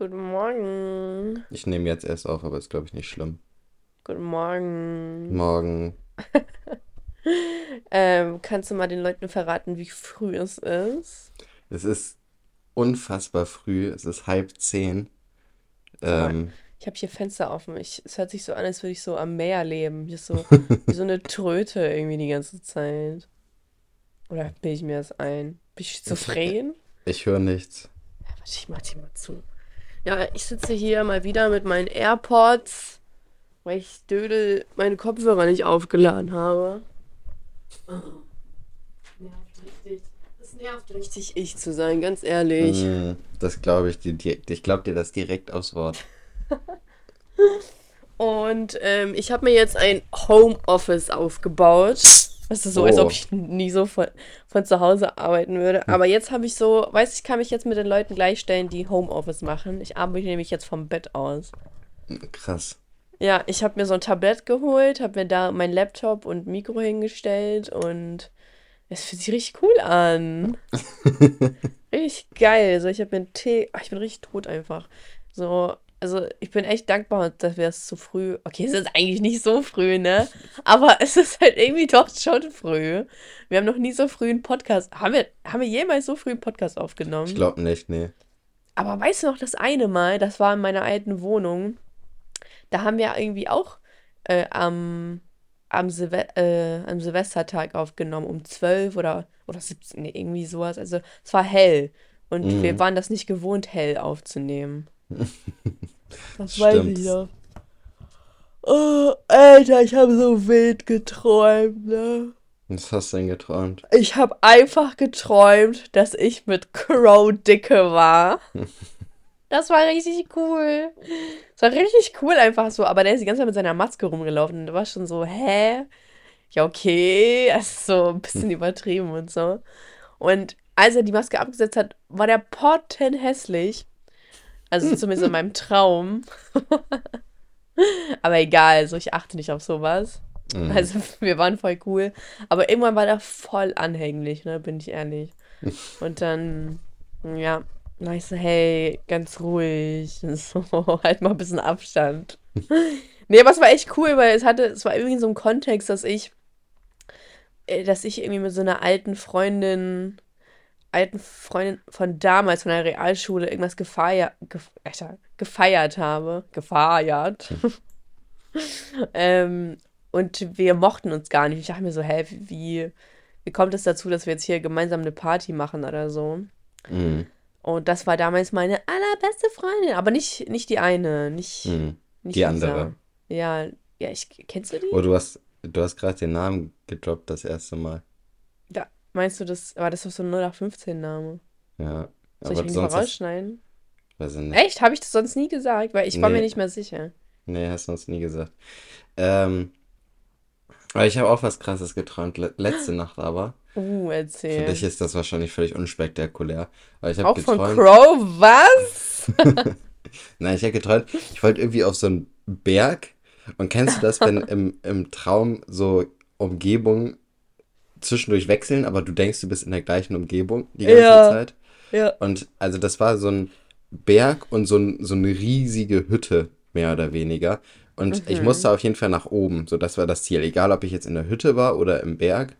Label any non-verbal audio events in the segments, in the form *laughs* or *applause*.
Guten Morgen. Ich nehme jetzt erst auf, aber ist, glaube ich, nicht schlimm. Guten Morgen. Morgen. *laughs* Ähm, kannst du mal den Leuten verraten, wie früh es ist? Es ist unfassbar früh. Es ist halb zehn. Ähm, Ich habe hier Fenster offen. Ich, es hört sich so an, als würde ich so am Meer leben. Hier ist so *laughs* wie so eine Tröte irgendwie die ganze Zeit. Oder bilde ich mir das ein? Bin ich schizophren? ich höre nichts. Warte, ich mach die mal zu. Ja, ich sitze hier mal wieder mit meinen AirPods, weil ich Dödel meine Kopfhörer nicht aufgeladen habe. Oh. Nervt richtig. Das nervt richtig, ich zu sein, ganz ehrlich. Mm, das glaube ich dir. di- Ich glaube dir das direkt aufs Wort. *laughs* Und ähm, ich habe mir jetzt ein Homeoffice aufgebaut. Das ist so, als Oh. ob ich nie so von, von zu Hause arbeiten würde. Aber jetzt habe ich so, weiß ich, kann mich jetzt mit den Leuten gleichstellen, die Homeoffice machen. Ich arbeite nämlich jetzt vom Bett aus. Krass. Ja, ich habe mir so ein Tablett geholt, habe mir da mein Laptop und Mikro hingestellt und es fühlt sich richtig cool an. *laughs* Richtig geil. So, ich habe mir einen Tee. Ach, ich bin richtig tot einfach. So, also ich bin echt dankbar, dass wir es zu früh. Okay, es ist eigentlich nicht so früh, ne? Aber *laughs* es ist halt irgendwie doch schon früh. Wir haben noch nie so früh einen Podcast. Haben wir, haben wir jemals so früh einen Podcast aufgenommen? Ich glaube nicht, nee. Aber weißt du noch, das eine Mal, das war in meiner alten Wohnung, da haben wir irgendwie auch äh, am, am, Silve äh, am Silvestertag aufgenommen, um 12 oder, oder 17, nee, irgendwie sowas. Also es war hell und Mhm. wir waren das nicht gewohnt, hell aufzunehmen. *laughs* Das weiß ich Stimmt. noch. Oh, Alter, ich habe so wild geträumt, ne? Was hast du denn geträumt? Ich habe einfach geträumt, dass ich mit Crow dicke war. *laughs* Das war richtig cool. Das war richtig cool einfach so. Aber der ist die ganze Zeit mit seiner Maske rumgelaufen. Und da war schon so, hä? Ja, okay. *laughs* Das ist so ein bisschen übertrieben und so. Und als er die Maske abgesetzt hat, war der pottenhässlich. Also *laughs* zumindest in meinem Traum. *laughs* Aber egal, also ich achte nicht auf sowas. Mhm. Also wir waren voll cool. Aber irgendwann war der voll anhänglich, ne, bin ich ehrlich. *laughs* Und dann, ja, war ich so, hey, ganz ruhig. So, halt mal ein bisschen Abstand. Nee, aber es war echt cool, weil es hatte, es war irgendwie so ein Kontext, dass ich, äh, dass ich irgendwie mit so einer alten Freundin, alten Freundin von damals, von der Realschule, irgendwas gefeiert, gef Alter, gefeiert habe. Gefeiert. *laughs* ähm, und wir mochten uns gar nicht. Ich dachte mir so, hä, wie, wie kommt es dazu, dass wir jetzt hier gemeinsam eine Party machen oder so? Mhm. Und das war damals meine allerbeste Freundin. Aber nicht, nicht die eine, nicht, Mhm. nicht Die Lisa. andere. Ja, ja, ich, kennst du die? Oh, du hast, du hast gerade den Namen gedroppt das erste Mal. Meinst du, das war das doch so ein 0815-Name? Ja. Soll ich ihn sonst rausschneiden? weiß ich nicht. Echt? Habe ich das sonst nie gesagt? Weil ich war mir Nee. nicht mehr sicher. Nee, hast du uns nie gesagt. Ähm, aber ich habe auch was Krasses geträumt. Le letzte Nacht aber. Uh, Für erzähl. dich ist das wahrscheinlich völlig unspektakulär. Aber ich habe Auch von geträumt. Crow? Was? *laughs* Nein, ich habe geträumt, ich wollte irgendwie auf so einen Berg. Und kennst du das, wenn *laughs* im, im Traum so Umgebungen zwischendurch wechseln, aber du denkst, du bist in der gleichen Umgebung die ganze Ja. Zeit? Ja. Und also das war so ein Berg und so, ein, so eine riesige Hütte, mehr oder weniger. Und ich Mhm. musste auf jeden Fall nach oben. So, das war das Ziel. Egal, ob ich jetzt in der Hütte war oder im Berg,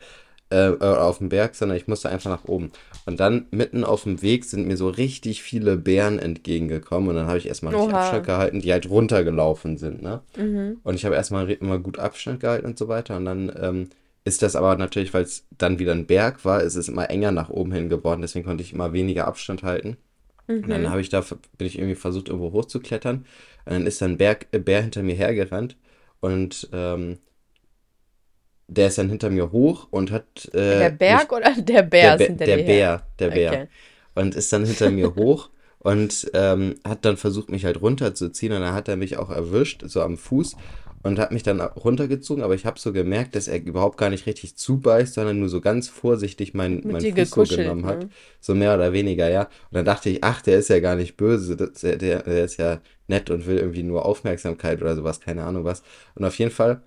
äh, äh, auf dem Berg, sondern ich musste einfach nach oben. Und dann mitten auf dem Weg sind mir so richtig viele Bären entgegengekommen. Und dann habe ich erstmal richtig Oha. Abstand gehalten, die halt runtergelaufen sind, ne? Mhm. Und ich habe erstmal immer gut Abstand gehalten und so weiter. Und dann ähm, ist das aber natürlich, weil es dann wieder ein Berg war, ist es immer enger nach oben hin geworden. Deswegen konnte ich immer weniger Abstand halten. Und dann Mhm. habe ich da, bin ich irgendwie versucht, irgendwo hochzuklettern. Und dann ist dann ein Berg, äh, Bär hinter mir hergerannt. Und ähm, der ist dann hinter mir hoch und hat äh, Der mich, Berg oder der Bär der, ist hinter der dir her? Bär, der Bär. Okay. Und ist dann hinter mir hoch und ähm, hat dann versucht, mich halt runterzuziehen. Und dann hat er mich auch erwischt, so am Fuß. Und hat mich dann runtergezogen, aber ich habe so gemerkt, dass er überhaupt gar nicht richtig zubeißt, sondern nur so ganz vorsichtig meinen meinen dir Fuß genommen hat. ne? So mehr oder weniger, ja. Und dann dachte ich, ach, der ist ja gar nicht böse, das, der, der der ist ja nett und will irgendwie nur Aufmerksamkeit oder sowas, keine Ahnung was. Und auf jeden Fall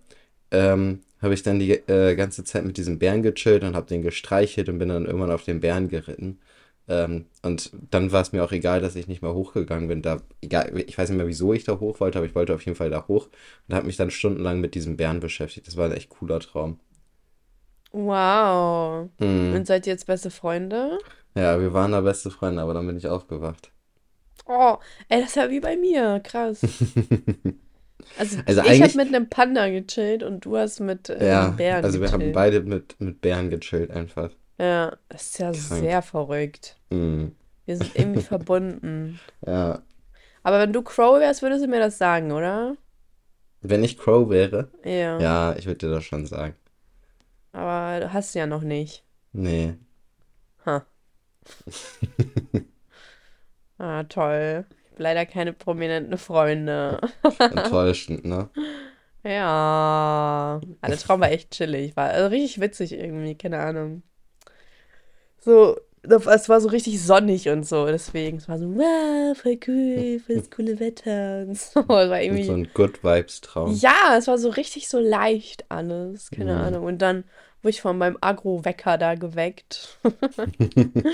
ähm, habe ich dann die äh, ganze Zeit mit diesem Bären gechillt und habe den gestreichelt und bin dann irgendwann auf den Bären geritten. Ähm, und dann war es mir auch egal, dass ich nicht mehr hochgegangen bin. Da, egal, ich weiß nicht mehr, wieso ich da hoch wollte, aber ich wollte auf jeden Fall da hoch und habe mich dann stundenlang mit diesem Bären beschäftigt. Das war ein echt cooler Traum. Wow. Mhm. Und seid ihr jetzt beste Freunde? Ja, wir waren da beste Freunde, aber dann bin ich aufgewacht. Oh, ey, das ist ja wie bei mir. Krass. *laughs* Also Also ich habe mit einem Panda gechillt und du hast mit äh, ja, Bären also wir haben beide mit, mit Bären gechillt einfach. Ja, das ist ja Krank. sehr verrückt. Mhm. Wir sind irgendwie verbunden. *laughs* Ja. Aber wenn du Crow wärst, würdest du mir das sagen, oder? Wenn ich Crow wäre, Ja. ja, ich würde dir das schon sagen. Aber du hast ja noch nicht. Nee. Ha. *laughs* Ah, toll. Ich hab leider keine prominenten Freunde. *laughs* Enttäuschend, ne? Ja. Ah, der Traum war echt chillig. War also richtig witzig irgendwie, keine Ahnung. So, es war so richtig sonnig und so, deswegen. Es war so, wow, voll cool, voll das coole Wetter *laughs* und so. Und so ein Good Vibes Traum. Ja, es war so richtig so leicht alles, keine Mhm. Ahnung. Und dann wurde ich von meinem Agro-Wecker da geweckt. *laughs*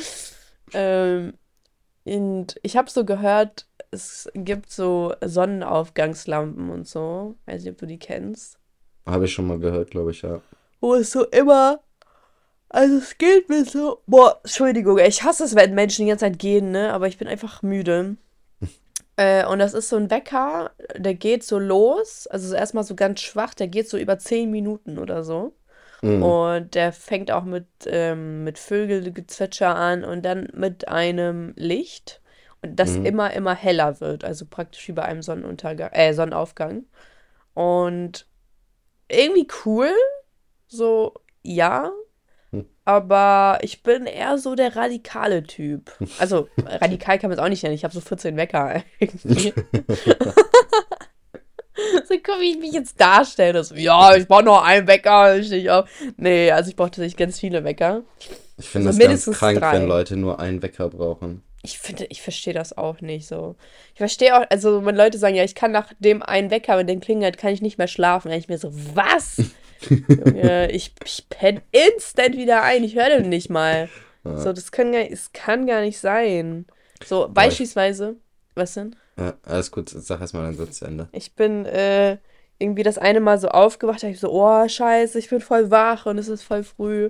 Ähm, und ich habe so gehört, es gibt so Sonnenaufgangslampen und so. Weiß nicht, ob du die kennst. Habe ich schon mal gehört, glaube ich, ja. Wo es so immer, also es geht mir so, boah, Entschuldigung, ich hasse es, wenn Menschen die ganze Zeit gehen, ne? Aber ich bin einfach müde. *laughs* Äh, und das ist so ein Wecker, der geht so los, also so erstmal so ganz schwach, der geht so über 10 Minuten oder so. Mhm. Und der fängt auch mit, ähm, mit Vögelgezwitscher an und dann mit einem Licht. Und das Mhm. immer, immer heller wird. Also praktisch wie bei einem Sonnenuntergang, äh, Sonnenaufgang. Und irgendwie cool. So, ja. Aber ich bin eher so der radikale Typ. Also, *laughs* radikal kann man es auch nicht nennen. Ich habe so 14 Wecker irgendwie. *laughs* So guck, wie ich mich jetzt darstelle. So, ja, ich brauche noch einen Wecker. Ich steh auf. Nee, also ich brauche tatsächlich ganz viele Wecker. Ich finde Also das ganz krank, drei. wenn Leute nur einen Wecker brauchen. Ich finde, ich verstehe das auch nicht so. Ich verstehe auch, also wenn Leute sagen, ja, ich kann nach dem einen Wecker, wenn den klingelt, kann ich nicht mehr schlafen. Dann ich mir so, was? Junge, ich, ich penne instant wieder ein. Ich höre den nicht mal. So, das kann gar, es kann gar nicht sein. So, beispielsweise, was denn? Ja, alles gut, sag erstmal deinen Satz zu Ende. Ich bin äh, irgendwie das eine Mal so aufgewacht, da ich so, oh, scheiße, ich bin voll wach und es ist voll früh.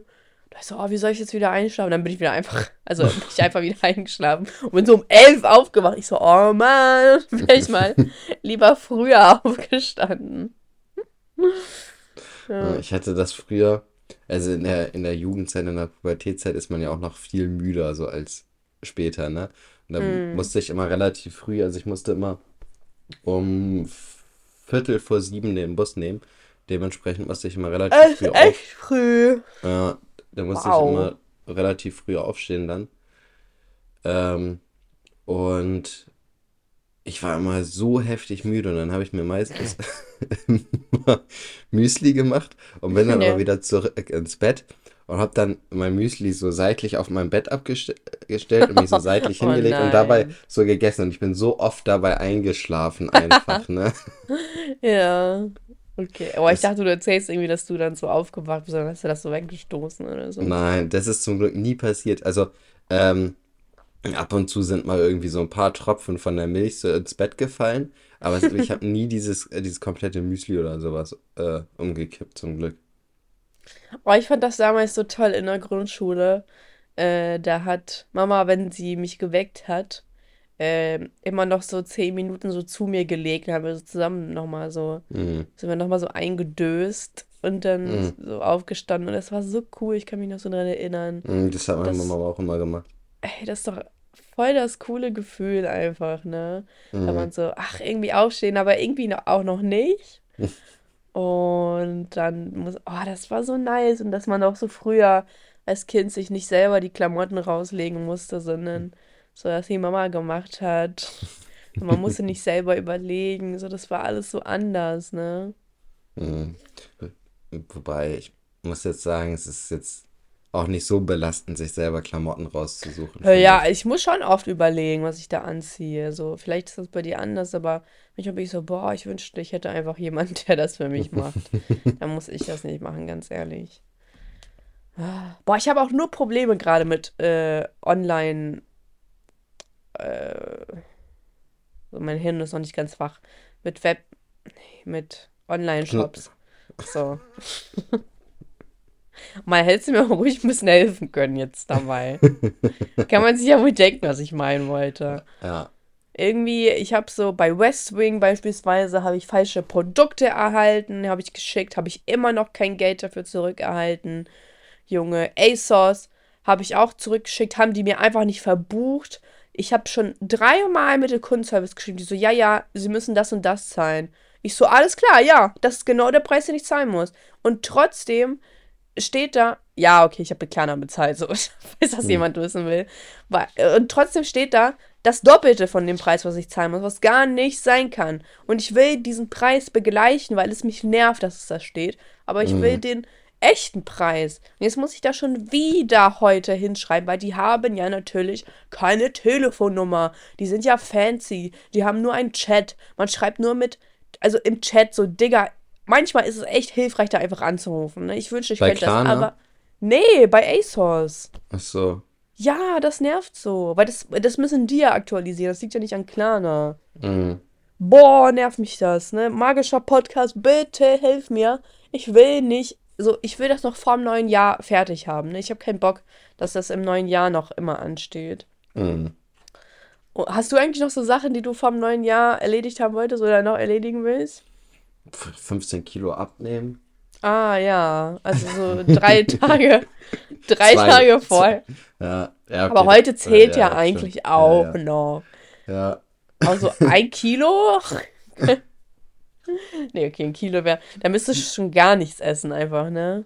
Da ich so, oh, wie soll ich jetzt wieder einschlafen? Dann bin ich wieder einfach, also *laughs* bin ich einfach wieder eingeschlafen und bin so um elf aufgewacht. Ich so, oh Mann, *laughs* wäre ich mal *laughs* lieber früher aufgestanden. Ja, Ja. Ich hatte das früher, also in der, in der Jugendzeit, in der Pubertätzeit ist man ja auch noch viel müder so als später, ne? Und da Mm. musste ich immer relativ früh, also ich musste immer um Viertel vor sieben den Bus nehmen. Dementsprechend musste ich immer relativ Echt, früh auf. echt früh. Ja, da musste ich Wow. immer relativ früh aufstehen dann. Ähm, und ich war immer so heftig müde und dann habe ich mir meistens *laughs* Müsli gemacht und bin dann Ja. aber wieder zurück ins Bett und habe dann mein Müsli so seitlich auf meinem Bett abgestellt und mich so seitlich *laughs* Oh hingelegt und dabei nein. so gegessen und ich bin so oft dabei eingeschlafen einfach, ne? *laughs* Ja. Okay. Aber ich Das, dachte, du erzählst irgendwie, dass du dann so aufgewacht bist, dann hast du das so weggestoßen oder so. nein, das ist zum Glück nie passiert. Also, ähm, Ab und zu sind mal irgendwie so ein paar Tropfen von der Milch so ins Bett gefallen, aber ich habe nie dieses, äh, dieses komplette Müsli oder sowas äh, umgekippt, zum Glück. Oh, ich fand das damals so toll in der Grundschule. Äh, da hat Mama, wenn sie mich geweckt hat, ähm, immer noch so zehn Minuten so zu mir gelegt. Dann haben wir so zusammen nochmal so, Mhm. sind wir nochmal so eingedöst und dann Mhm. so aufgestanden. Und das war so cool, ich kann mich noch so dran erinnern. Mhm, Das hat meine Das, Mama aber auch immer gemacht. Ey, das ist doch voll das coole Gefühl einfach, ne? Wenn Mhm. man so, ach, irgendwie aufstehen, aber irgendwie auch noch nicht. *laughs* Und dann muss, oh, das war so nice. Und dass man auch so früher als Kind sich nicht selber die Klamotten rauslegen musste, sondern so, dass die Mama gemacht hat. Und man musste nicht *laughs* selber überlegen. So, das war alles so anders, ne? Mhm. Wobei, ich muss jetzt sagen, es ist jetzt auch nicht so belastend, sich selber Klamotten rauszusuchen, Ja, ich. ich muss schon oft überlegen, was ich da anziehe. So, vielleicht ist das bei dir anders, aber manchmal bin ich so, boah, ich wünschte, ich hätte einfach jemanden, *laughs* der das für mich macht. *laughs* Dann muss ich das nicht machen, ganz ehrlich. Boah, ich habe auch nur Probleme gerade mit äh, Online. Äh, mein Hirn ist noch nicht ganz wach. Mit Web. Mit Online-Shops. So. *laughs* Mal hättest du mir ruhig ein bisschen helfen können jetzt dabei. Kann man sich ja wohl denken, was ich meinen wollte. Ja. Irgendwie, ich habe so bei West Wing beispielsweise, habe ich falsche Produkte erhalten, habe ich geschickt, habe ich immer noch kein Geld dafür zurückerhalten. Junge, ASOS habe ich auch zurückgeschickt, haben die mir einfach nicht verbucht. Ich habe schon dreimal mit dem Kundenservice geschrieben, die so, ja, ja, sie müssen das und das zahlen. Ich so, alles klar, ja, das ist genau der Preis, den ich zahlen muss. Und trotzdem steht da, ja, okay, ich habe mit Klarna bezahlt, so, *laughs* falls das hm. jemand wissen will. Und trotzdem steht da, das Doppelte von dem Preis, was ich zahlen muss, was gar nicht sein kann. Und ich will diesen Preis begleichen, weil es mich nervt, dass es da steht. Aber ich will hm. den echten Preis. Und jetzt muss ich da schon wieder heute hinschreiben, weil die haben ja natürlich keine Telefonnummer. Die sind ja fancy. Die haben nur einen Chat. Man schreibt nur mit, also im Chat so, Digga, manchmal ist es echt hilfreich, da einfach anzurufen. Ne? Ich wünschte, ich könnte das, aber. Nee, bei ASOS. Ach so. Ja, das nervt so. Weil das, das müssen die ja aktualisieren. Das liegt ja nicht an Klarna. Mhm. Boah, nervt mich das, ne? Magischer Podcast, bitte hilf mir. Ich will nicht so, ich will das noch vor dem neuen Jahr fertig haben. Ne? Ich habe keinen Bock, dass das im neuen Jahr noch immer ansteht. Mhm. Oh, hast du eigentlich noch so Sachen, die du vor dem neuen Jahr erledigt haben wolltest oder noch erledigen willst? 15 Kilo abnehmen. Ah ja, also so *laughs* drei Tage, drei Zwei, Tage voll. *laughs* Ja, ja, okay. Aber heute zählt ja, ja eigentlich stimmt. auch noch. Ja. Also *laughs* ein Kilo? nee, okay, ein Kilo wäre. Da müsstest du schon gar nichts essen, einfach, ne?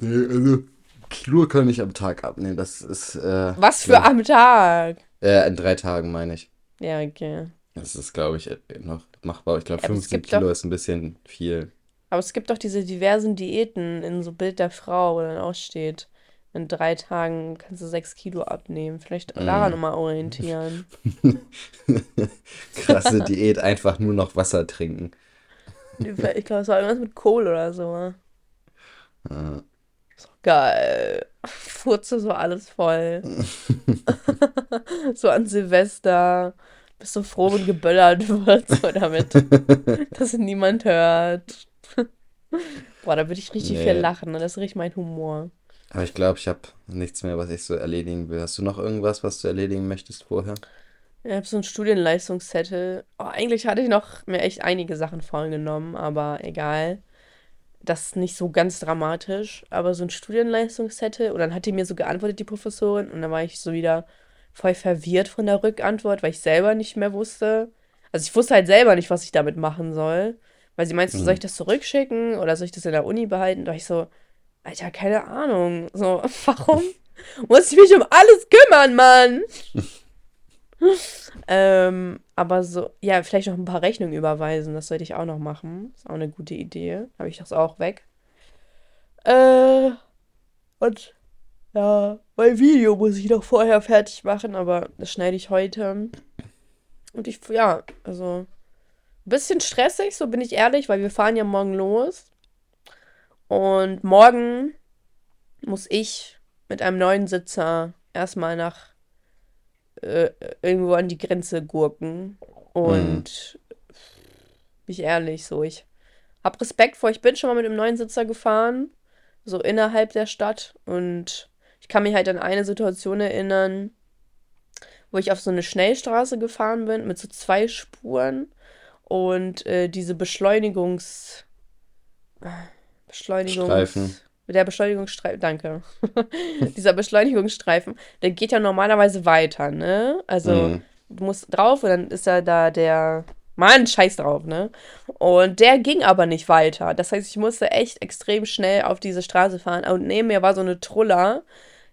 Nee, also Kilo kann ich am Tag abnehmen. Das ist. Äh, Was für glaub, am Tag? Äh, in drei Tagen meine ich. Ja, okay. Das ist, glaube ich, noch machbar. Ich glaube, ja, 15 Kilo doch, ist ein bisschen viel. Aber es gibt doch diese diversen Diäten in so Bild der Frau, wo dann auch steht, in drei Tagen kannst du sechs Kilo abnehmen. Vielleicht mm. daran nochmal orientieren. *laughs* Krasse Diät, einfach nur noch Wasser trinken. Ich glaube, es war irgendwas mit Kohl oder so. Ja. So geil. Furze so alles voll. *laughs* *laughs* so an Silvester. Bist du froh, wenn geböllert *laughs* wird, so damit, *laughs* dass niemand hört. Boah, da würde ich richtig nee. viel lachen. Ne? Das ist richtig mein Humor. Aber ich glaube, ich habe nichts mehr, was ich so erledigen will. Hast du noch irgendwas, was du erledigen möchtest vorher? Ich habe so einen Studienleistungszettel. Oh, eigentlich hatte ich noch mir echt einige Sachen vorgenommen, aber egal. Das ist nicht so ganz dramatisch. Aber so ein Studienleistungszettel. Und dann hat die mir so geantwortet, die Professorin. Und dann war ich so wieder voll verwirrt von der Rückantwort, weil ich selber nicht mehr wusste. Also ich wusste halt selber nicht, was ich damit machen soll. Weil sie meinte, mhm. soll ich das zurückschicken oder soll ich das in der Uni behalten? Da ich so, Alter, keine Ahnung. So, *laughs* warum *laughs* muss ich mich um alles kümmern, Mann? *laughs* ähm, aber so, ja, vielleicht noch ein paar Rechnungen überweisen. Das sollte ich auch noch machen. Ist auch eine gute Idee. Habe ich das auch weg. Äh, und ja, mein Video muss ich noch vorher fertig machen, aber das schneide ich heute. Und ich, ja, also, ein bisschen stressig, so bin ich ehrlich, weil wir fahren ja morgen los. Und morgen muss ich mit einem neuen Sitzer erstmal nach äh, irgendwo an die Grenze gurken. Und mhm. bin ich ehrlich, so ich hab Respekt vor. Ich bin schon mal mit einem neuen Sitzer gefahren, so innerhalb der Stadt. Und kann mich halt an eine Situation erinnern, wo ich auf so eine Schnellstraße gefahren bin mit so zwei Spuren und äh, diese Beschleunigungs Beschleunigungs... Der Beschleunigungsstreifen, danke. *laughs* Dieser Beschleunigungsstreifen, der geht ja normalerweise weiter, ne? Also, mhm. du musst drauf und dann ist ja da der. Mann, scheiß drauf, ne? Und der ging aber nicht weiter. Das heißt, ich musste echt extrem schnell auf diese Straße fahren. Und neben mir war so eine Truller,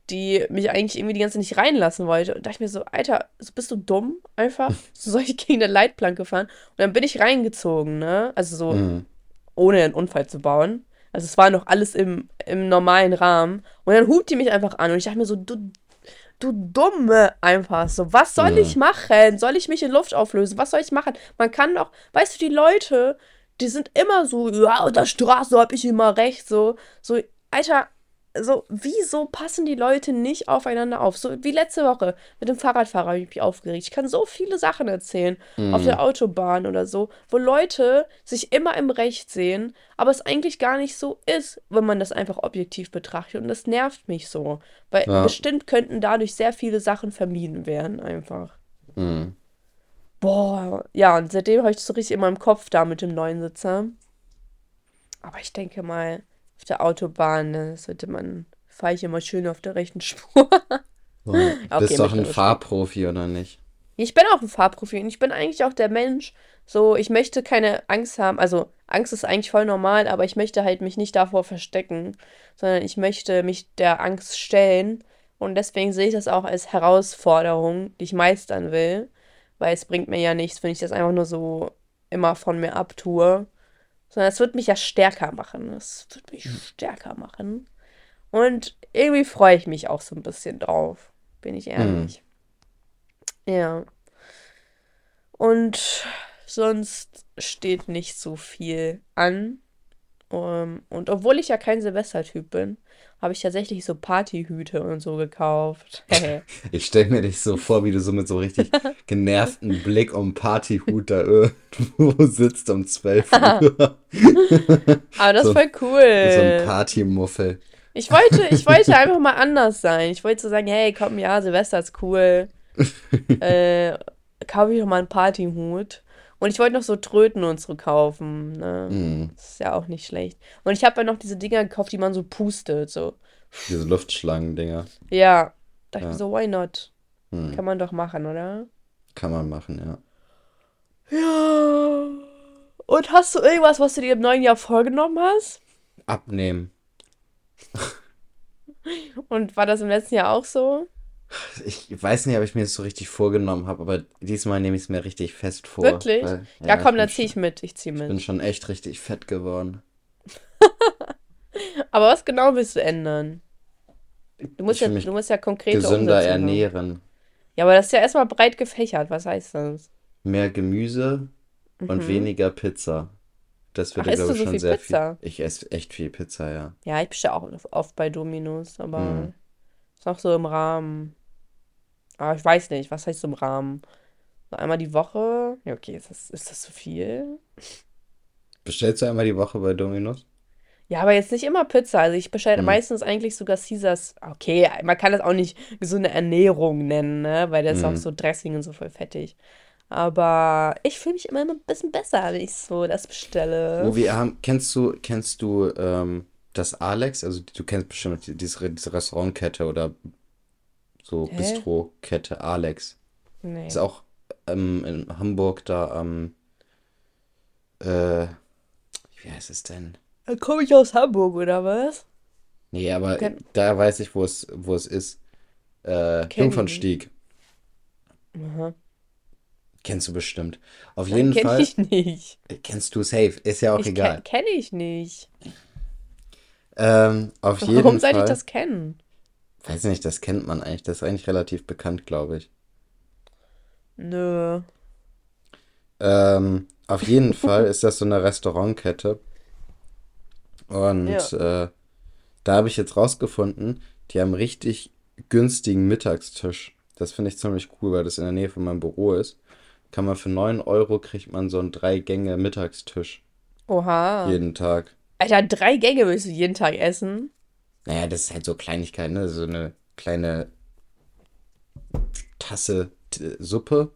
die mich eigentlich irgendwie die ganze Zeit nicht reinlassen wollte. Und dachte ich mir so, Alter, bist du dumm einfach? So *laughs* soll ich gegen eine Leitplanke fahren? Und dann bin ich reingezogen, ne? Also so, mhm. ohne einen Unfall zu bauen. Also es war noch alles im, im normalen Rahmen. Und dann hupt die mich einfach an und ich dachte mir so, du, du Dumme einfach so. Was soll ja. ich machen? Soll ich mich in Luft auflösen? Was soll ich machen? Man kann doch, weißt du, die Leute, die sind immer so, ja, auf der Straße hab ich immer recht, so, so, Alter, so, wieso passen die Leute nicht aufeinander auf? So wie letzte Woche mit dem Fahrradfahrer habe ich mich aufgeregt. Ich kann so viele Sachen erzählen auf der Autobahn oder so, wo Leute sich immer im Recht sehen, aber es eigentlich gar nicht so ist, wenn man das einfach objektiv betrachtet. Und das nervt mich so, weil Ja. bestimmt könnten dadurch sehr viele Sachen vermieden werden, einfach. Mhm. Boah, ja, und seitdem habe ich das so richtig in meinem Kopf da mit dem neuen Sitzer. Aber ich denke mal, auf der Autobahn, ne, sollte man, fahre ich immer schön auf der rechten *laughs* Spur. So, *laughs* Okay, bist doch ein Fahrprofi, oder nicht? Ich bin auch ein Fahrprofi und ich bin eigentlich auch der Mensch, so, ich möchte keine Angst haben. Also, Angst ist eigentlich voll normal, aber ich möchte halt mich nicht davor verstecken, sondern ich möchte mich der Angst stellen. Und deswegen sehe ich das auch als Herausforderung, die ich meistern will, weil es bringt mir ja nichts, wenn ich das einfach nur so immer von mir abtue, sondern es wird mich ja stärker machen. Es wird mich stärker machen. Und irgendwie freue ich mich auch so ein bisschen drauf, bin ich ehrlich. Ja. Und sonst steht nicht so viel an. Um, und obwohl ich ja kein Silvestertyp bin, habe ich tatsächlich so Partyhüte und so gekauft. *laughs* Ich stelle mir dich so vor, wie du so mit so richtig *laughs* genervten Blick um Partyhut da irgendwo sitzt um 12 *laughs* Uhr. Aber das So- ist voll So cool. ein Partymuffel. Ich wollte, ich wollte einfach mal anders sein. Ich wollte so sagen, hey, komm, ja, Silvester ist cool. äh, kaufe ich doch mal einen Partyhut. Und ich wollte noch so Tröten und so kaufen. Ne? Mhm. Das ist ja auch nicht schlecht. Und ich habe ja noch diese Dinger gekauft, die man so pustet. So. Diese Luftschlangen-Dinger. Ja. Dachte Ja. ich so, why not? Hm. Kann man doch machen, oder? Kann man machen, ja. Ja. Und hast du irgendwas, was du dir im neuen Jahr vorgenommen hast? Abnehmen. Und war das im letzten Jahr auch so? Ich weiß nicht, ob ich mir das so richtig vorgenommen habe, aber diesmal nehme ich es mir richtig fest vor. Wirklich? weil- Ja, komm, bin dann zieh ich mit. Ich zieh Ich bin mit. schon echt richtig fett geworden. *laughs* Aber was genau willst du ändern? Du musst ja, du musst ja konkrete Gesünder Umsetzung haben. ernähren. Ja, aber das ist ja erstmal breit gefächert. Was heißt das? Mehr Gemüse und weniger Pizza. Das Mhm. Ach, würde, glaube ich, so schon viel sehr Pizza? viel. Ich esse echt viel Pizza, ja. Ja, ich bestelle auch oft bei Dominos, aber Mhm. ist auch so im Rahmen. Aber ich weiß nicht, was heißt im Rahmen? So einmal die Woche? Ja, okay, ist das, ist das zu viel? Bestellst du einmal die Woche bei Domino's? Ja, aber jetzt nicht immer Pizza. Also ich bestelle Hm. meistens eigentlich sogar Caesars. Okay, man kann das auch nicht gesunde Ernährung nennen, ne? Weil das ist auch Hm. so Dressing und so voll fettig. Aber ich fühle mich immer ein bisschen besser, wenn ich so das bestelle. Wo wir haben, kennst du, kennst du ähm, das Alex? Also du kennst bestimmt die- diese, diese Restaurantkette oder so Hä? Bistro-Kette Alex. Nee. Ist auch ähm, in Hamburg da am äh, wie heißt es denn? Da komme ich aus Hamburg, oder was? Nee, aber Kenn- da weiß ich, wo es, wo es ist. Äh, Kenn Jungfernstieg. Aha. Kennst du bestimmt. Auf Nein, jeden kenn Fall. ich nicht. Kennst du safe. Ist ja auch Ich egal. ke kenne ich nicht. Ähm, auf jeden Warum sollte ich Fall. das kennen? Weiß nicht, das kennt man eigentlich. Das ist eigentlich relativ bekannt, glaube ich. Nö. Ähm, auf jeden *laughs* Fall ist das so eine Restaurantkette. Und äh, da habe ich jetzt rausgefunden, die haben richtig günstigen Mittagstisch. Das finde ich ziemlich cool, weil das in der Nähe von meinem Büro ist. Kann man für 9 Euro kriegt man so einen Drei-Gänge-Mittagstisch Oha. jeden Tag. Alter, drei Gänge willst du jeden Tag essen? Naja, das ist halt so Kleinigkeit, ne? So eine kleine Tasse Suppe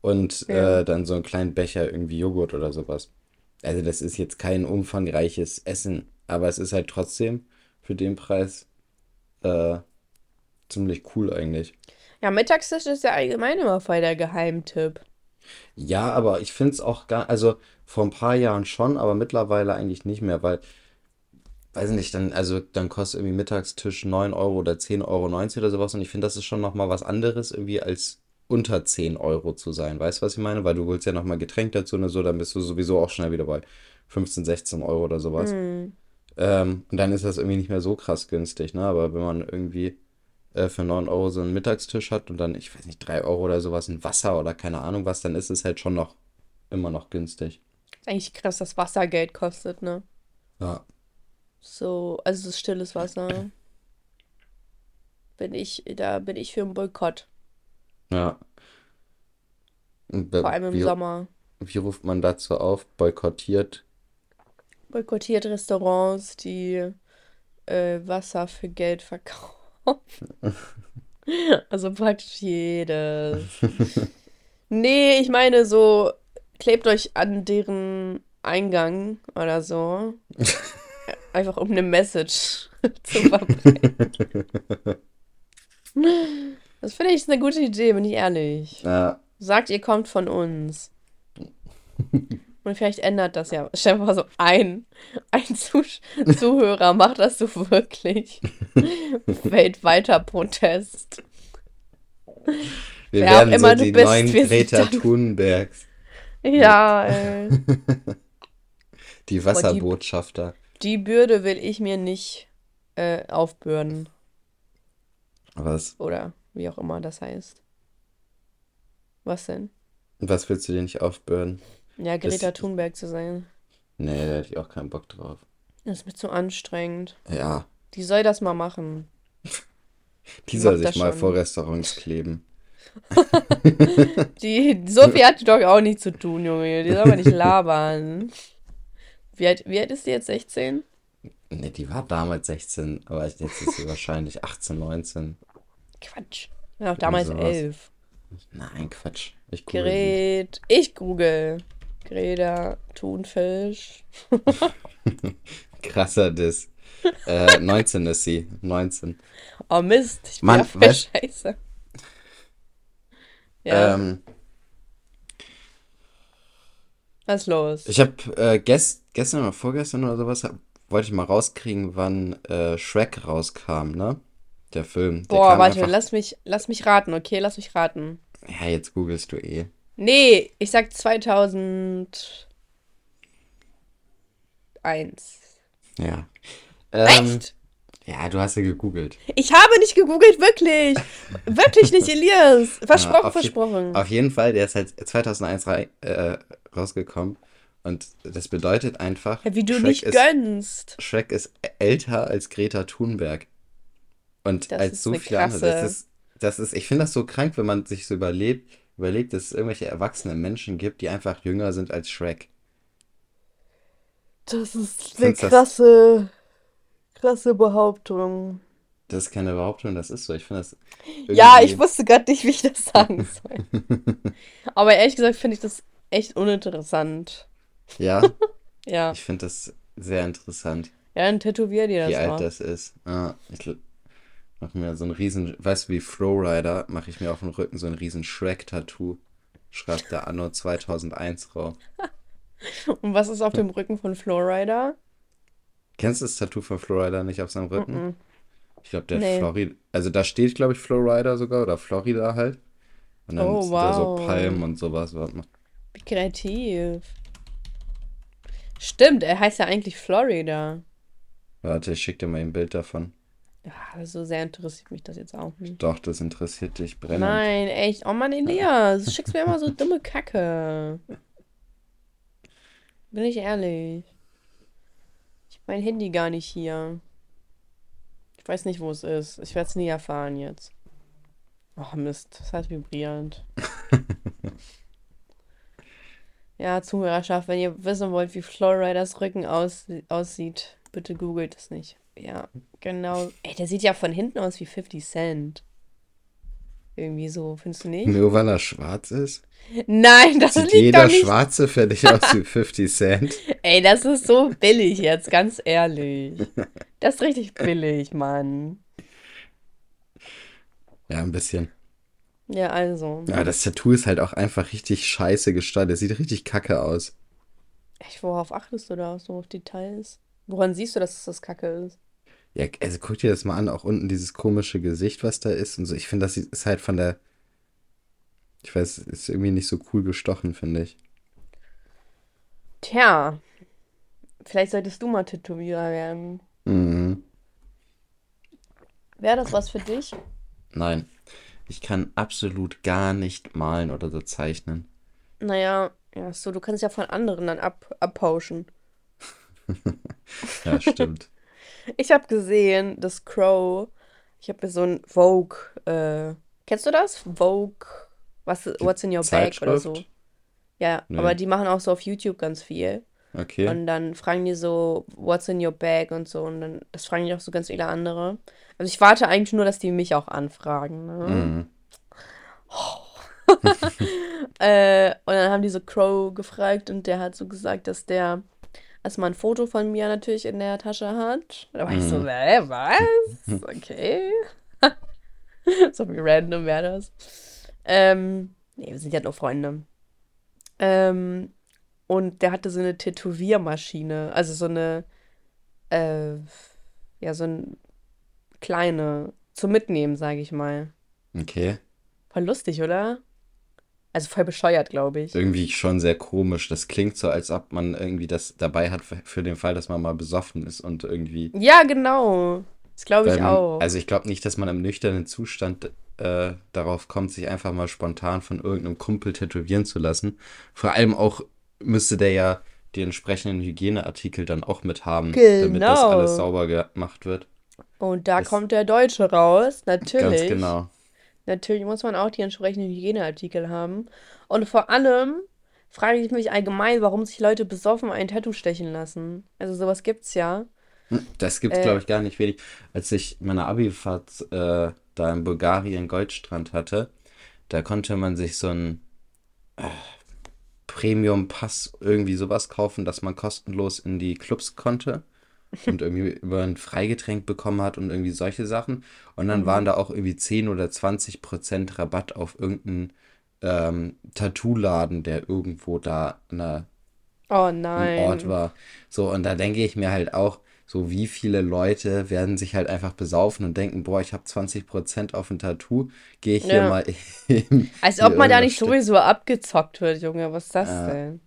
und Ja. äh, dann so einen kleinen Becher irgendwie Joghurt oder sowas. Also das ist jetzt kein umfangreiches Essen, aber es ist halt trotzdem für den Preis äh, ziemlich cool eigentlich. Ja, Mittagstisch ist ja allgemein immer voll der Geheimtipp. Ja, aber ich finde es auch gar, also vor ein paar Jahren schon, aber mittlerweile eigentlich nicht mehr, weil, weiß nicht, dann, also dann kostet irgendwie Mittagstisch 9 Euro oder 10,90 Euro oder sowas und ich finde, das ist schon nochmal was anderes irgendwie als unter 10 Euro zu sein. Weißt du, was ich meine? Weil du holst ja nochmal Getränk dazu und so, dann bist du sowieso auch schnell wieder bei 15, 16 Euro oder sowas. Hm. Ähm, und dann ist das irgendwie nicht mehr so krass günstig, ne? Aber wenn man irgendwie äh, für 9 Euro so einen Mittagstisch hat und dann, ich weiß nicht, 3 Euro oder sowas, ein Wasser oder keine Ahnung was, dann ist es halt schon noch immer noch günstig. Ist eigentlich krass, dass Wasser Geld kostet, ne? Ja. So, also das stilles Wasser. bin ich, da bin ich für einen Boykott. Ja. Und Vor allem im wie, Sommer. wie ruft man dazu auf? Boykottiert. Boykottiert Restaurants, die äh, Wasser für Geld verkaufen. *laughs* Also praktisch jedes. *laughs* Nee, ich meine so, klebt euch an deren Eingang oder so. *laughs* Einfach um eine Message *laughs* zu verbreiten. Das finde ich eine gute Idee, bin ich ehrlich. Ja, Sagt, ihr kommt von uns. Und vielleicht ändert das ja. Stell mal so ein, ein Zuh Zuhörer macht das so wirklich. Weltweiter Protest. wir Wer werden immer so die bist, neuen Greta Thunbergs. Ja, ey. *laughs* Die Wasserbotschafter. Die Bürde will ich mir nicht äh, aufbürden. Was? Oder wie auch immer das heißt. Was denn? Was willst du dir nicht aufbürden? Ja, Das- Greta Thunberg zu sein. Nee, da hätte ich auch keinen Bock drauf. Das ist mir zu anstrengend. Ja, Die soll das mal machen. *laughs* die soll sich das mal schon. vor Restaurants kleben. *laughs* Die, so viel hat die doch auch nicht zu tun, Junge. Die soll man nicht *laughs* labern. Wie alt, wie alt ist die jetzt? 16? Nee, die war damals 16, aber jetzt ist sie *laughs* wahrscheinlich 18, 19. Quatsch. Ja, auch damals sowas. 11. Nein, Quatsch. Ich google Gret. Ich google. Greta Thunfisch. *laughs* Krasser Diss. Äh, 19 ist sie. 19. Oh Mist, ich bin Mann, voll scheiße. Ja, Ähm, was ist los? ich habe äh, gest gestern oder vorgestern oder sowas, wollte ich mal rauskriegen, wann äh, Shrek rauskam, ne? Der Film. Der Boah, warte, einfach- lass mich, lass mich raten, okay? Lass mich raten. Ja, jetzt googelst du eh. Nee, ich sag 2001. Ja. Ähm, Echt? Ja, du hast ja gegoogelt. Ich habe nicht gegoogelt, wirklich. Wirklich nicht, *laughs* Elias. Versprochen, Ja, auf je- versprochen. Auf jeden Fall, der ist halt 2001 rei äh, rausgekommen. Und das bedeutet einfach, Ja, wie du Shrek nicht ist, gönnst. Shrek ist älter als Greta Thunberg. Und Das als ist so viele andere. Das ist, das ist, ich finde das so krank, wenn man sich so überlebt, überlegt, dass es irgendwelche erwachsenen Menschen gibt, die einfach jünger sind als Shrek. Das ist eine Find's das- krasse, krasse Behauptung. Das ist keine Behauptung, das ist so. Ich finde das Ja, ich wusste gerade nicht, wie ich das sagen soll. *laughs* Aber ehrlich gesagt finde ich das echt uninteressant. Ja, *laughs* Ja, ich finde das sehr interessant. ja, dann tätowier dir wie das alt mal. das ist. Ah, ich mache mir so einen riesen, weißt du, wie Flowrider, mache ich mir auf dem Rücken so ein riesen Shrek-Tattoo. Schreibt der Anno 2001 drauf. *laughs* Und was ist auf dem Rücken von Flowrider? Kennst du das Tattoo von Flowrider nicht auf seinem Rücken? Mhm. Ich glaube, der Nee. Florida, also da steht, glaube ich, Flowrider sogar oder Florida halt. Und dann Oh, sind da so wow. Palmen und sowas. Warte mal. Wie kreativ. Stimmt, er heißt ja eigentlich Florida. Warte, ich schicke dir mal ein Bild davon. Ja, so sehr interessiert mich das jetzt auch nicht. Doch, das interessiert dich brennend. Nein, echt. Oh Mann, Elias, du schickst mir immer so *laughs* dumme Kacke. Bin ich ehrlich. Ich hab mein Handy gar nicht hier. Ich weiß nicht, wo es ist. Ich werde es nie erfahren jetzt. Oh Mist, das hat vibriert. *laughs* ja, Zuhörerschaft, wenn ihr wissen wollt, wie Flowriders Rücken aus aussieht, bitte googelt es nicht. Ja, genau. Ey, der sieht ja von hinten aus wie 50 Cent. Irgendwie so, findest du nicht? Nur weil er schwarz ist? Nein, das Sieht liegt jeder doch nicht. Schwarze dich aus wie *laughs* 50 Cent? Ey, das ist so billig jetzt, ganz ehrlich. Das ist richtig billig, Mann. Ja, ein bisschen. Ja, also. Ja, das Tattoo ist halt auch einfach richtig scheiße gestaltet. Sieht richtig kacke aus. Echt, worauf achtest du da so auf Details? Woran siehst du, dass es das Kacke ist? Ja, also guck dir das mal an, auch unten dieses komische Gesicht, was da ist und so. Ich finde, das ist halt von der. Ich weiß, ist irgendwie nicht so cool gestochen, finde ich. Tja, vielleicht solltest du mal Tätowierer werden. Mhm. Wäre das was für dich? Nein. Ich kann absolut gar nicht malen oder so zeichnen. Naja, ja, so, du kannst ja von anderen dann ab, abpauschen. *laughs* Ja, stimmt. *laughs* Ich habe gesehen, dass Crow Ich habe mir so ein Vogue, äh, kennst du das? Vogue, was, What's in Your Bag oder so. Ja, Nee. aber die machen auch so auf YouTube ganz viel. Okay. Und dann fragen die so, what's in your bag und so. Und dann, das fragen die auch so ganz viele andere. Also ich warte eigentlich nur, dass die mich auch anfragen. Ne? Mhm. *laughs* Äh, und dann haben die so Crow gefragt und der hat so gesagt, dass der erstmal ein Foto von mir natürlich in der Tasche hat. Da war ich so, hä, was? Okay. *laughs* so wie random wäre das. Ähm, nee, wir sind ja nur Freunde. Ähm, und der hatte so eine Tätowiermaschine, also so eine, äh, ja, so eine kleine zum Mitnehmen, sage ich mal. Okay. Voll lustig, oder? Also voll bescheuert, glaube ich. Irgendwie schon sehr komisch. Das klingt so, als ob man irgendwie das dabei hat für den Fall, dass man mal besoffen ist und irgendwie. Ja, genau. Das glaube ich auch. also ich glaube nicht, dass man im nüchternen Zustand äh, darauf kommt, sich einfach mal spontan von irgendeinem Kumpel tätowieren zu lassen. Vor allem auch müsste der ja die entsprechenden Hygieneartikel dann auch mit haben, damit das Genau. alles sauber gemacht wird. Und da das- kommt der Deutsche raus, natürlich. Ganz genau. Natürlich muss man auch die entsprechenden Hygieneartikel haben. Und vor allem frage ich mich allgemein, warum sich Leute besoffen ein Tattoo stechen lassen. Also sowas gibt's ja. Hm, Das gibt's, Äh. glaube ich, gar nicht wenig. Als ich meine Abifahrt äh, da in Bulgarien Goldstrand hatte, da konnte man sich so einen äh, Premium-Pass irgendwie sowas kaufen, dass man kostenlos in die Clubs konnte und *laughs* irgendwie über ein Freigetränk bekommen hat und irgendwie solche Sachen. Und dann waren da auch irgendwie 10 oder 20 Prozent Rabatt auf irgendeinen ähm, Tattoo-Laden, der irgendwo da an der Oh ein nein. Ort war. So, und da denke ich mir halt auch, so wie viele Leute werden sich halt einfach besaufen und denken, boah, ich habe 20% auf ein Tattoo, gehe ich hier Ja. mal hin. Als hier ob man da nicht sowieso abgezockt wird, Junge. Was ist das Ja. denn?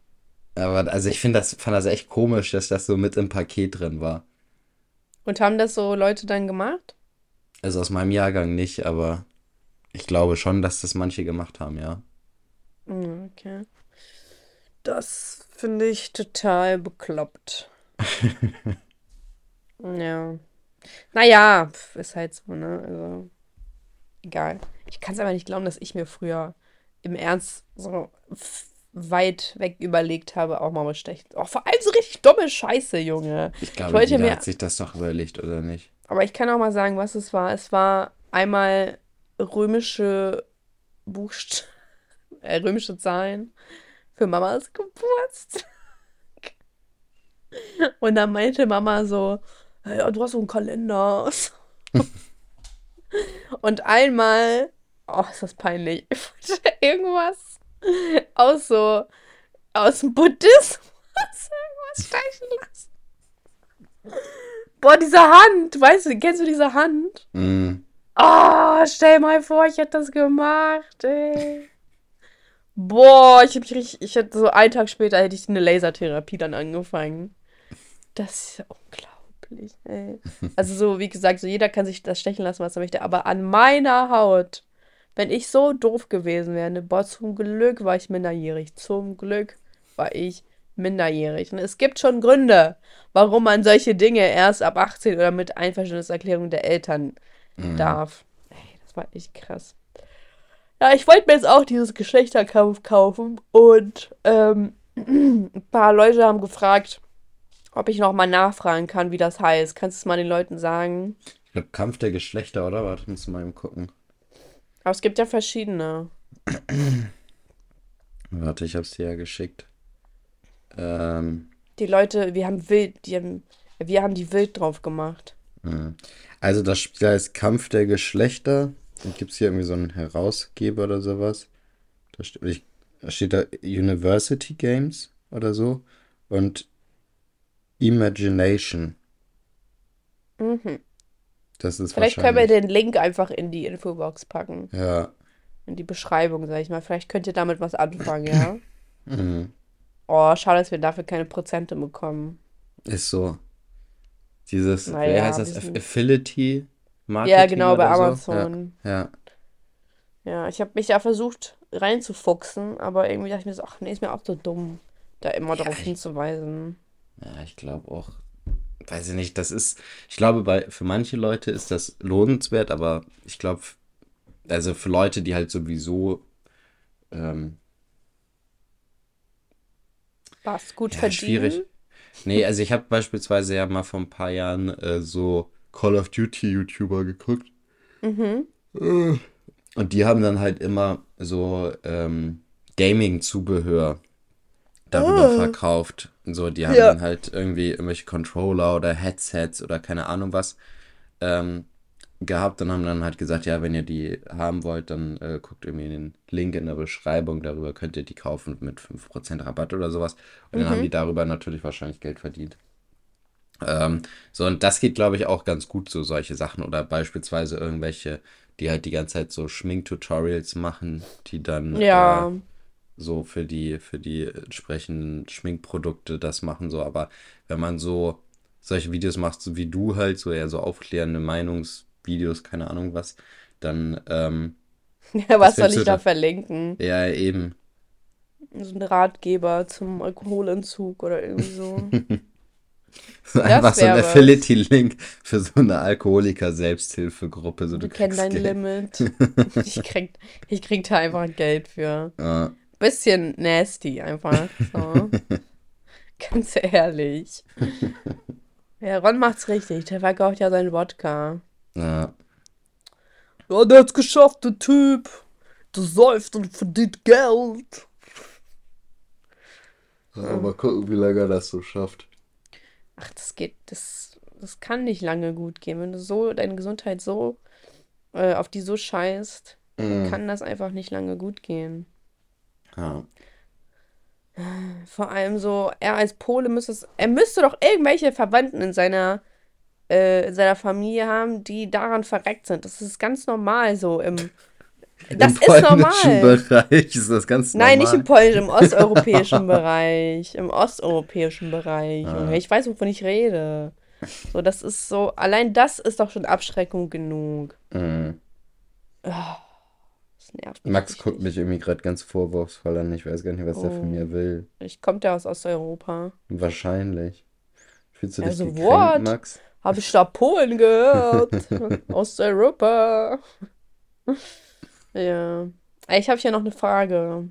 Aber also ich finde das, fand das echt komisch, dass das so mit im Paket drin war. Und haben das so Leute dann gemacht? Also aus meinem Jahrgang nicht, aber ich glaube schon, dass das manche gemacht haben, ja. Hm, Okay. Das finde ich total bekloppt. *laughs* Ja. Naja, pf, ist halt so, ne? Also, egal. Ich kann es aber nicht glauben, dass ich mir früher im Ernst so weit weg überlegt habe, auch mal bestechen. Oh, vor allem so richtig dumme Scheiße, Junge. Ich glaube, wollte jeder mir- hat sich das doch überlegt, oder nicht? Aber ich kann auch mal sagen, was es war. Es war einmal römische Buchst *laughs* äh, römische Zahlen für Mamas Geburtstag. *laughs* Und dann meinte Mama so, ja, du hast so einen Kalender. Und einmal, oh, ist das peinlich, ich wollte *laughs* irgendwas aus so, aus dem Buddhismus *laughs* irgendwas stechen lassen. Boah, diese Hand, weißt du, kennst du diese Hand? Mm, Oh, stell mal vor, ich hätte das gemacht, ey. Boah, ich hab mich richtig, ich hätte so einen Tag später hätte ich eine Lasertherapie dann angefangen. Das ist ja unglaublich, ey. Also so, wie gesagt, so jeder kann sich das stechen lassen, was er möchte, aber an meiner Haut, wenn ich so doof gewesen wäre, ne, boah, zum Glück war ich minderjährig. Zum Glück war ich minderjährig. Und es gibt schon Gründe, warum man solche Dinge erst ab 18 oder mit Einverständniserklärung der Eltern mm. darf. Ey, das war echt krass. Ja, ich wollte mir jetzt auch dieses Geschlechterkampf kaufen und ähm, *clears throat* ein paar Leute haben gefragt, ob ich noch mal nachfragen kann, wie das heißt. Kannst du es mal den Leuten sagen? Ich glaube, Kampf der Geschlechter, oder? Warte, muss mal eben gucken. Aber es gibt ja verschiedene. *clears throat* Warte, ich hab's dir ja geschickt. Ähm, Die Leute, wir haben wild, die haben, wir haben die wild drauf gemacht. Mhm. Also das Spiel heißt Kampf der Geschlechter. Dann gibt es hier irgendwie so einen Herausgeber oder sowas. Da steht, da steht da University Games oder so. Und Imagination. Mhm. Das ist Vielleicht können wir den Link einfach in die Infobox packen. Ja. In die Beschreibung, sag ich mal. Vielleicht könnt ihr damit was anfangen, ja? *clears throat* Mhm. Oh, schade, dass wir dafür keine Prozente bekommen. Ist so. Dieses, Naja, wie heißt das? Affiliate Marketing Ja, genau, bei oder so? Amazon. Ja. ja. Ja, ich habe mich da versucht reinzufuchsen, aber irgendwie dachte ich mir so, ach nee, ist mir auch so dumm, da immer Ja, darauf ich- hinzuweisen. Ja, ich glaube auch, weiß ich nicht, das ist, ich glaube, bei, für manche Leute ist das lohnenswert, aber ich glaube, also für Leute, die halt sowieso ähm, Was gut ja, verdienen. schwierig. Nee, also ich habe beispielsweise ja mal vor ein paar Jahren äh, so Call of Duty YouTuber geguckt. Mhm. Äh, Und die haben dann halt immer so ähm, Gaming-Zubehör darüber Ah. verkauft. So, die haben Ja. dann halt irgendwie irgendwelche Controller oder Headsets oder keine Ahnung was ähm, gehabt und haben dann halt gesagt, ja, wenn ihr die haben wollt, dann äh, guckt irgendwie den Link in der Beschreibung, darüber könnt ihr die kaufen mit 5% Rabatt oder sowas. Und dann haben Mhm. die darüber natürlich wahrscheinlich Geld verdient. Ähm, so, und das geht, glaube ich, auch ganz gut, so solche Sachen. Oder beispielsweise irgendwelche, die halt die ganze Zeit so Schminktutorials machen, die dann Ja. äh, so für die, für die entsprechenden Schminkprodukte das machen, so. Aber wenn man so solche Videos macht, so wie du halt, so eher so aufklärende Meinungsvideos, keine Ahnung was, dann, ähm, Ja, *laughs* was soll ich da verlinken? ja, eben. So ein Ratgeber zum Alkoholentzug oder irgendwie so. *laughs* Einfach so ein. Affiliate-Link für so eine Alkoholiker-Selbsthilfegruppe, so Du du kennst dein Geld. Limit. Ich krieg, ich krieg da einfach Geld für. *laughs* Ja. Bisschen nasty einfach. So. *laughs* Ganz ehrlich. Ja, Ron macht's richtig. Der verkauft ja seinen Wodka. Ja. Ja, der hat's geschafft, der Typ. Der säuft und verdient Geld. Ja, Mal gucken, wie lange er das so schafft. Ach, das geht, das, das kann nicht lange gut gehen. Wenn du so deine Gesundheit so, äh, auf die so scheißt, Mhm. kann das einfach nicht lange gut gehen. Ja. Vor allem so, er als Pole müsste es, er müsste doch irgendwelche Verwandten in seiner, äh, in seiner Familie haben, die daran verreckt sind. Das ist ganz normal so im, das Im ist polnischen normal. Bereich ist das ganz Nein, nicht im normal. polnischen, im osteuropäischen Bereich. Im osteuropäischen Bereich. Ah. Ich weiß, wovon ich rede. So, das ist so, allein das ist doch schon Abschreckung genug. Mhm. Ah, das nervt Max guckt mich irgendwie gerade ganz vorwurfsvoll an. Ich weiß gar nicht, was Oh. von mir will. Ich kommt ja aus Osteuropa. Wahrscheinlich. Fühlst du dich Also, gekränkt, what? Max? Habe ich da Polen gehört? *laughs* Osteuropa. Ja. Ich habe hier noch eine Frage.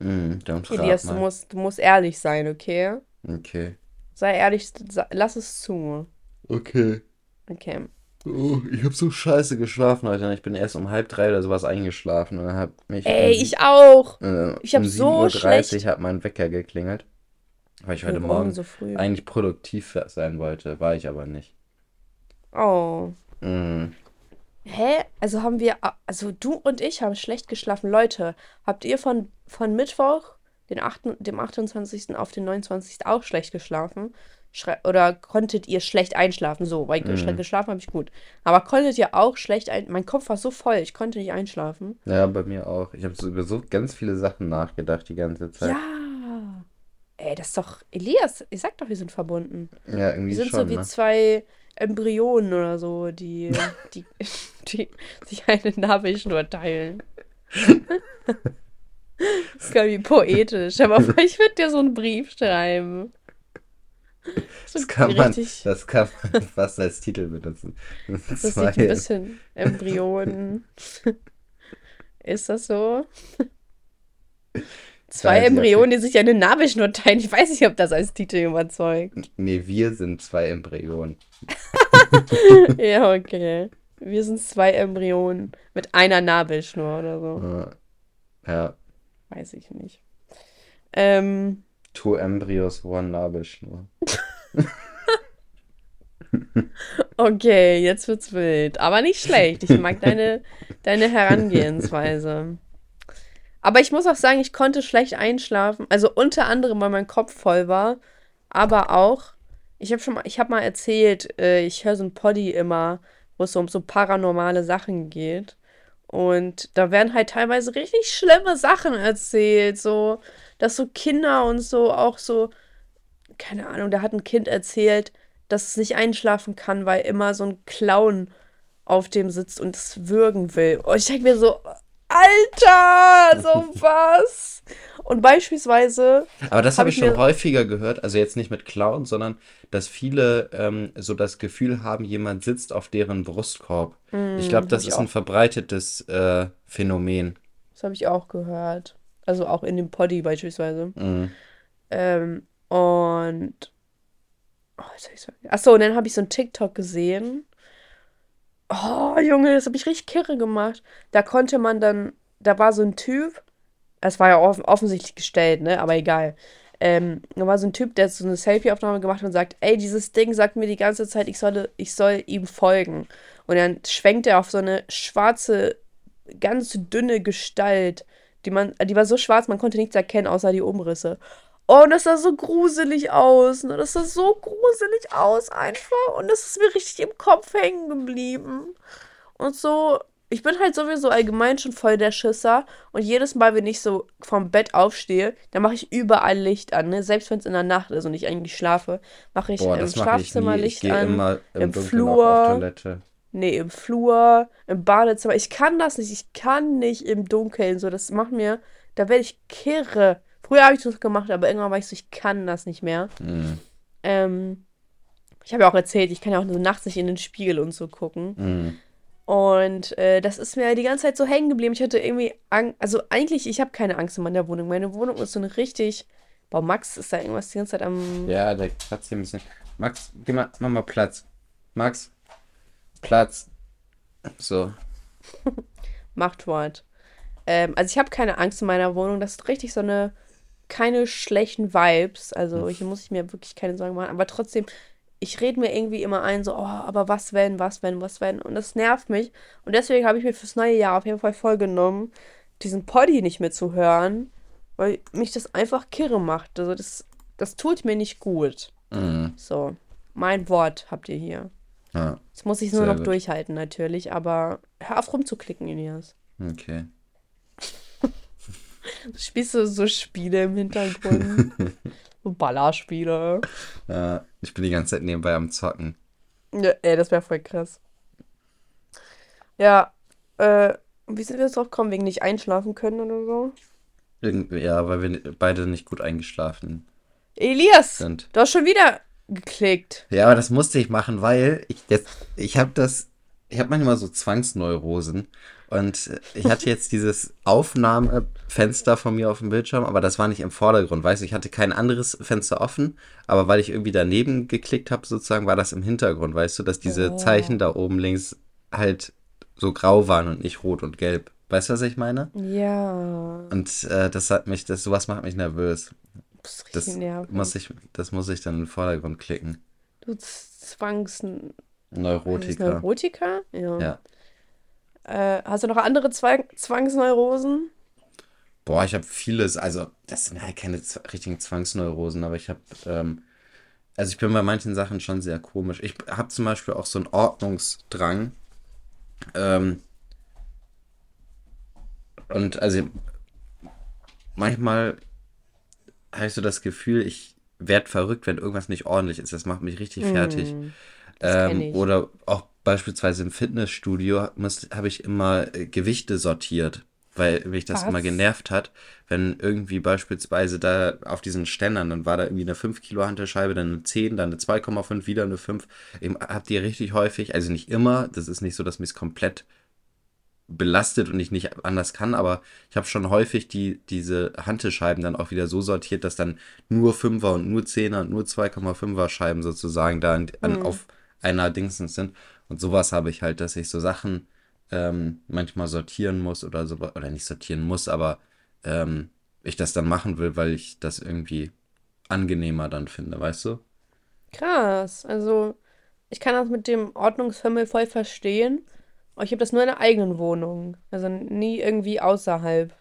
Dann frag Elias, du musst, du musst ehrlich sein, okay? Okay. Sei ehrlich, lass es zu. Okay. Okay. Oh, ich habe so scheiße geschlafen heute. Ich bin erst um halb drei oder sowas eingeschlafen und dann hat mich Ey, um, ich auch. äh, ich hab um so 7.30 schlecht- Uhr hat mein Wecker geklingelt, weil ich heute Warum Morgen so früh? eigentlich produktiv sein wollte, war ich aber nicht. Oh. Mhm. Hä? Also haben wir, also du und ich haben schlecht geschlafen. Leute, habt ihr von, von Mittwoch, den 8., dem 28. auf den 29. auch schlecht geschlafen? Oder konntet ihr schlecht einschlafen? So, weil Mhm. geschlafen habe ich gut. Aber konntet ihr auch schlecht ein... Mein Kopf war so voll, ich konnte nicht einschlafen. Ja, bei mir auch. Ich habe so über so ganz viele Sachen nachgedacht die ganze Zeit. Ja. Ey, das ist doch... Elias, ich sag doch, wir sind verbunden. Ja, irgendwie Wir sind schon, so wie ne? zwei Embryonen oder so, die, *laughs* die, die sich eine Nabelschnur teilen. *laughs* Das ist gar wie poetisch. Aber *laughs* ich würde dir so einen Brief schreiben. Das kann man, das kann man fast als Titel benutzen. lustig, Zwei- ein bisschen Embryonen. Ist das so? *laughs* Zwei Embryonen, die sich eine Nabelschnur teilen. Ich weiß nicht, ob das als Titel überzeugt. Nee, wir sind zwei Embryonen. *laughs* Ja, okay. Wir sind zwei Embryonen mit einer Nabelschnur oder so. Ja. Ja. Weiß ich nicht. Ähm, Two embryos, one Nabelschnur. *laughs* okay, jetzt wird's wild. Aber nicht schlecht. Ich mag deine, *laughs* deine Herangehensweise. Aber ich muss auch sagen, ich konnte schlecht einschlafen. Also unter anderem, weil mein Kopf voll war. Aber auch, ich habe schon mal, ich habe mal erzählt, äh, ich höre so ein Poddy immer, wo es so um so paranormale Sachen geht. Und da werden halt teilweise richtig schlimme Sachen erzählt. So, dass so Kinder und so auch so, keine Ahnung, da hat ein Kind erzählt, dass es nicht einschlafen kann, weil immer so ein Clown auf dem sitzt und es würgen will. Und ich denke mir so, Alter, so *laughs* was. Und beispielsweise. Aber das hab habe ich schon häufiger gehört, also jetzt nicht mit Klauen, sondern dass viele ähm, so das Gefühl haben, jemand sitzt auf deren Brustkorb. ich glaube, das ist auch. ein verbreitetes äh, Phänomen. Das habe ich auch gehört. Also auch in dem Poddy beispielsweise. Mhm. Ähm, und. Oh? Achso, und dann habe ich so ein TikTok gesehen. Oh, Junge, das habe ich richtig kirre gemacht. Da konnte man dann. Da war so ein Typ. Es war ja off offensichtlich gestellt, ne? Aber egal. Ähm, da war so ein Typ, der hat so eine Selfie-Aufnahme gemacht und sagt, ey, dieses Ding sagt mir die ganze Zeit, ich solle, ich soll ihm folgen. Und dann schwenkt er auf so eine schwarze, ganz dünne Gestalt, die man, die war so schwarz, man konnte nichts erkennen, außer die Umrisse. Oh, und das sah so gruselig aus, ne? Das sah so gruselig aus einfach. Und das ist mir richtig im Kopf hängen geblieben. Und so, ich bin halt sowieso allgemein schon voll der Schisser. Und jedes Mal, wenn ich so vom Bett aufstehe, dann mache ich überall Licht an, ne? Selbst wenn es in der Nacht ist und ich eigentlich schlafe, mache ich Boah, im ich Schlafzimmer. Ich Licht gehe an, immer im, im Dunkeln auch auf Flur. Toilette. Nee, im Flur, im Badezimmer. Ich kann das nicht. Ich kann nicht im Dunkeln. So, das macht mir. Da werde ich kirre. Früher habe ich das gemacht, aber irgendwann war ich so, ich kann das nicht mehr. Mhm. Ähm, ich habe ja auch erzählt, ich kann ja auch so nachts nicht in den Spiegel und so gucken. Mhm. Und äh, das ist mir die ganze Zeit so hängen geblieben. Ich hatte irgendwie Angst. Also eigentlich, ich habe keine Angst in meiner Wohnung. Meine Wohnung ist so eine richtig. Boah, Max ist da irgendwas die ganze Zeit am. Ja, der kratzt hier ein bisschen. Max, geh mal, mach mal Platz. Max, Platz. So. *laughs* Machtwort. Ähm, also ich habe keine Angst in meiner Wohnung. Das ist richtig so eine, keine schlechten Vibes. Also hier muss ich mir wirklich keine Sorgen machen. Aber trotzdem, ich rede mir irgendwie immer ein, so, oh, aber was wenn, was wenn, was wenn. Und das nervt mich. Und deswegen habe ich mir fürs neue Jahr auf jeden Fall vorgenommen, diesen Poddy nicht mehr zu hören, weil mich das einfach kirre macht. Also das, das tut mir nicht gut. Mhm. So, mein Wort habt ihr hier. Ja, Jetzt muss ich es nur noch gut. durchhalten, natürlich, aber hör auf rumzuklicken, Elias. okay. *laughs* Spielst du so Spiele im Hintergrund? *laughs* so Ballerspiele. Ja, ich bin die ganze Zeit nebenbei am Zocken. Ja, ey, das wäre voll krass. Ja, äh, wie sind wir jetzt drauf gekommen? Wegen nicht einschlafen können oder so? Irgendwie, ja, weil wir beide nicht gut eingeschlafen Elias, sind. du hast schon wieder geklickt. Ja, aber das musste ich machen, weil ich jetzt, ich habe das, ich habe manchmal so Zwangsneurosen und ich hatte *laughs* jetzt dieses Aufnahmefenster von mir auf dem Bildschirm, aber das war nicht im Vordergrund, weißt du, ich hatte kein anderes Fenster offen, aber weil ich irgendwie daneben geklickt habe, sozusagen, war das im Hintergrund, weißt du, dass diese Oh. Zeichen da oben links halt so grau waren und nicht rot und gelb. Weißt du, was ich meine? Ja, Und äh, das hat mich, das sowas macht mich nervös. Das nervig. muss ich, das muss ich dann in den Vordergrund klicken. Du Zwangs... Neurotiker. Neurotiker? Ja. Ja. Äh, hast du noch andere Zwang Zwangsneurosen? Boah, ich habe vieles, also das sind halt keine richtigen Zwangsneurosen, aber ich habe, ähm, also ich bin bei manchen Sachen schon sehr komisch. Ich habe zum Beispiel auch so einen Ordnungsdrang. Ähm, und also manchmal habe ich so das Gefühl, ich werde verrückt, wenn irgendwas nicht ordentlich ist. Das macht mich richtig fertig. Das kenn Ähm, oder auch beispielsweise im Fitnessstudio habe ich immer äh, Gewichte sortiert, weil mich das immer Was? genervt hat, wenn irgendwie beispielsweise da auf diesen Ständern, dann war da irgendwie eine 5 Kilo Hantelscheibe, dann eine 10, dann eine 2,5, wieder eine 5. Ich hab die richtig häufig, also nicht immer, das ist nicht so, dass mich es komplett belastet und ich nicht anders kann, aber ich habe schon häufig die, diese Hantelscheiben dann auch wieder so sortiert, dass dann nur 5er und nur 10er und nur 2,5er Scheiben sozusagen da an, an, Mhm. auf einer Dingsens sind. Und sowas habe ich halt, dass ich so Sachen ähm, manchmal sortieren muss oder so, oder nicht sortieren muss, aber ähm, ich das dann machen will, weil ich das irgendwie angenehmer dann finde, weißt du? Krass. Also, ich kann das mit dem Ordnungsfimmel voll verstehen. Aber ich habe das nur in der eigenen Wohnung. Also nie irgendwie außerhalb.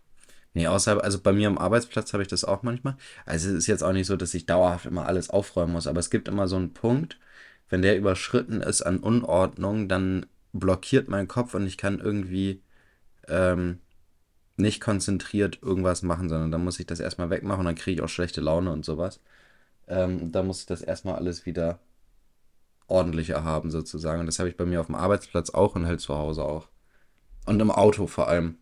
Nee, außer, also bei mir am Arbeitsplatz habe ich das auch manchmal. Also es ist jetzt auch nicht so, dass ich dauerhaft immer alles aufräumen muss, aber es gibt immer so einen Punkt, wenn der überschritten ist an Unordnung, dann blockiert mein Kopf und ich kann irgendwie ähm, nicht konzentriert irgendwas machen, sondern dann muss ich das erstmal wegmachen und dann kriege ich auch schlechte Laune und sowas. Ähm, da muss ich das erstmal alles wieder ordentlicher haben, sozusagen. Und das habe ich bei mir auf dem Arbeitsplatz auch und halt zu Hause auch. Und im Auto vor allem.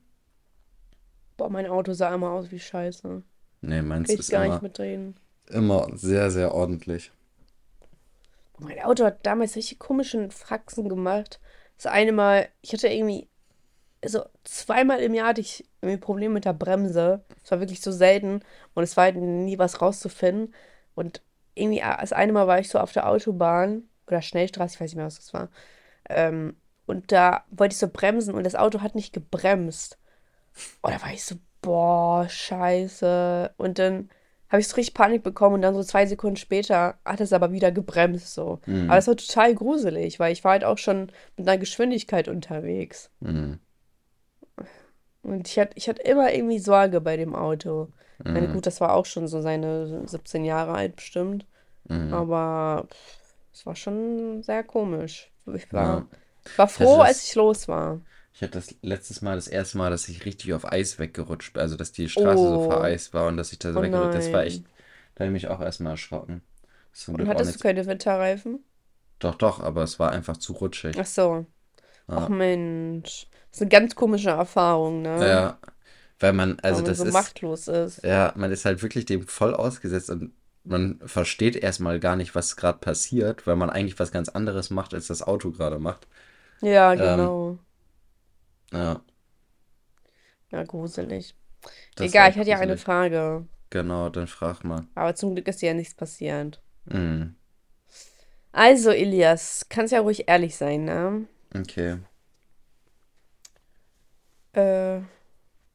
Boah, mein Auto sah immer aus wie Scheiße. Nee, meins Will ich ist gar immer, nicht mitreden. immer sehr, sehr ordentlich. Mein Auto hat damals richtig komischen Faxen gemacht. Das eine Mal, ich hatte irgendwie, also zweimal im Jahr hatte ich irgendwie Probleme mit der Bremse. Es war wirklich so selten und es war halt nie was rauszufinden. Und irgendwie, äh, das eine Mal war ich so auf der Autobahn oder Schnellstraße, ich weiß nicht mehr, was das war. Ähm, und da wollte ich so bremsen und das Auto hat nicht gebremst. Und da war ich so, boah, scheiße. Und dann habe ich so richtig Panik bekommen und dann so zwei Sekunden später hat es aber wieder gebremst so. Mhm. Aber es war total gruselig, weil ich war halt auch schon mit einer Geschwindigkeit unterwegs. Mhm. Und ich hatte, ich hatte immer irgendwie Sorge bei dem Auto. Ich meine, Mhm. gut, das war auch schon so seine 17 Jahre alt bestimmt. Mhm. Aber pff, es war schon sehr komisch. Ich war, ich war froh, das- als ich los war. Ich hatte das letztes Mal, das erste Mal, dass ich richtig auf Eis weggerutscht bin, also dass die Straße so Oh. vereist war und dass ich da so Oh weggerutscht Das war echt, da habe ich mich auch erstmal erschrocken. Und hattest du keine Winterreifen? Doch, doch, aber es war einfach zu rutschig. Ach so. Ja. Ach Mensch. Das ist eine ganz komische Erfahrung, ne? Ja, weil man, Weil also man das so ist, machtlos ist. ja, man ist halt wirklich dem voll ausgesetzt und man versteht erstmal gar nicht, was gerade passiert, weil man eigentlich was ganz anderes macht, als das Auto gerade macht. Ja, Ähm, genau. Ja, Ja, gruselig. das Egal, ich hatte ja eine. Frage. Genau, dann frag mal. Aber zum Glück ist dir ja nichts passiert. Mhm. Also, Elias, kannst ja ruhig ehrlich sein, ne? Okay. Äh,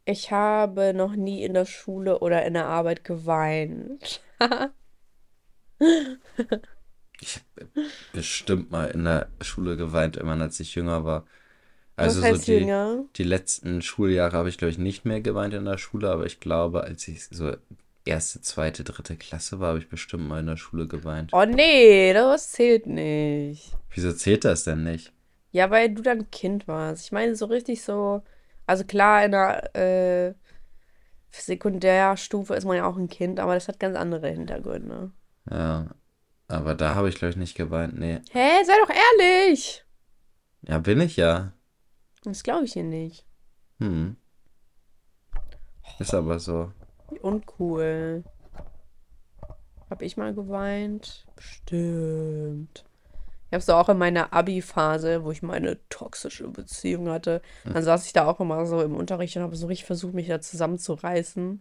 ich habe noch nie in der Schule oder in der Arbeit geweint. *laughs* Ich habe bestimmt mal in der Schule geweint, immer als ich jünger war. Also so die, jünger? die letzten Schuljahre habe ich, glaube ich, nicht mehr geweint in der Schule, aber ich glaube, als ich so erste, zweite, dritte Klasse war, habe ich bestimmt mal in der Schule geweint. Oh nee, das zählt nicht. Wieso zählt das denn nicht? Ja, weil du dann Kind warst. Ich meine, so richtig so. Also klar, in der äh, Sekundärstufe ist man ja auch ein Kind, aber das hat ganz andere Hintergründe. Ja, aber da habe ich, glaube ich, nicht geweint. Nee. Hä, sei doch ehrlich! Ja, bin ich ja. Das glaube ich dir nicht. Hm. Ist aber so. Uncool. Hab ich mal geweint? Bestimmt. Ich habe so auch in meiner Abi-Phase, wo ich meine toxische Beziehung hatte, dann saß ich da auch immer so im Unterricht und habe so richtig versucht, mich da zusammenzureißen.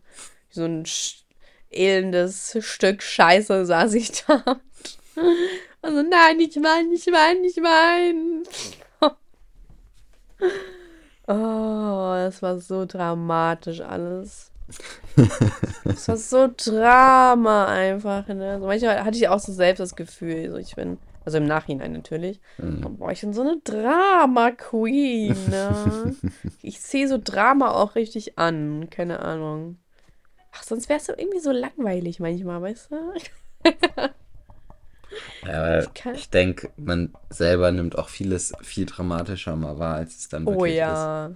Wie so ein sch- elendes Stück Scheiße saß ich da. Also nein, ich weine, ich weine, ich weine. Oh, das war so dramatisch alles. Es war so Drama einfach, ne? So manchmal hatte ich auch so selbst das Gefühl, so ich bin, also im Nachhinein natürlich, Hm. boah, ich bin so eine Drama-Queen, ne? *laughs* Ich sehe so Drama auch richtig an, keine Ahnung. Ach, sonst wär's so irgendwie so langweilig manchmal, weißt du? *laughs* Ja, kann- ich denke, man selber nimmt auch vieles viel dramatischer mal wahr, als es dann Oh wirklich ist. ja.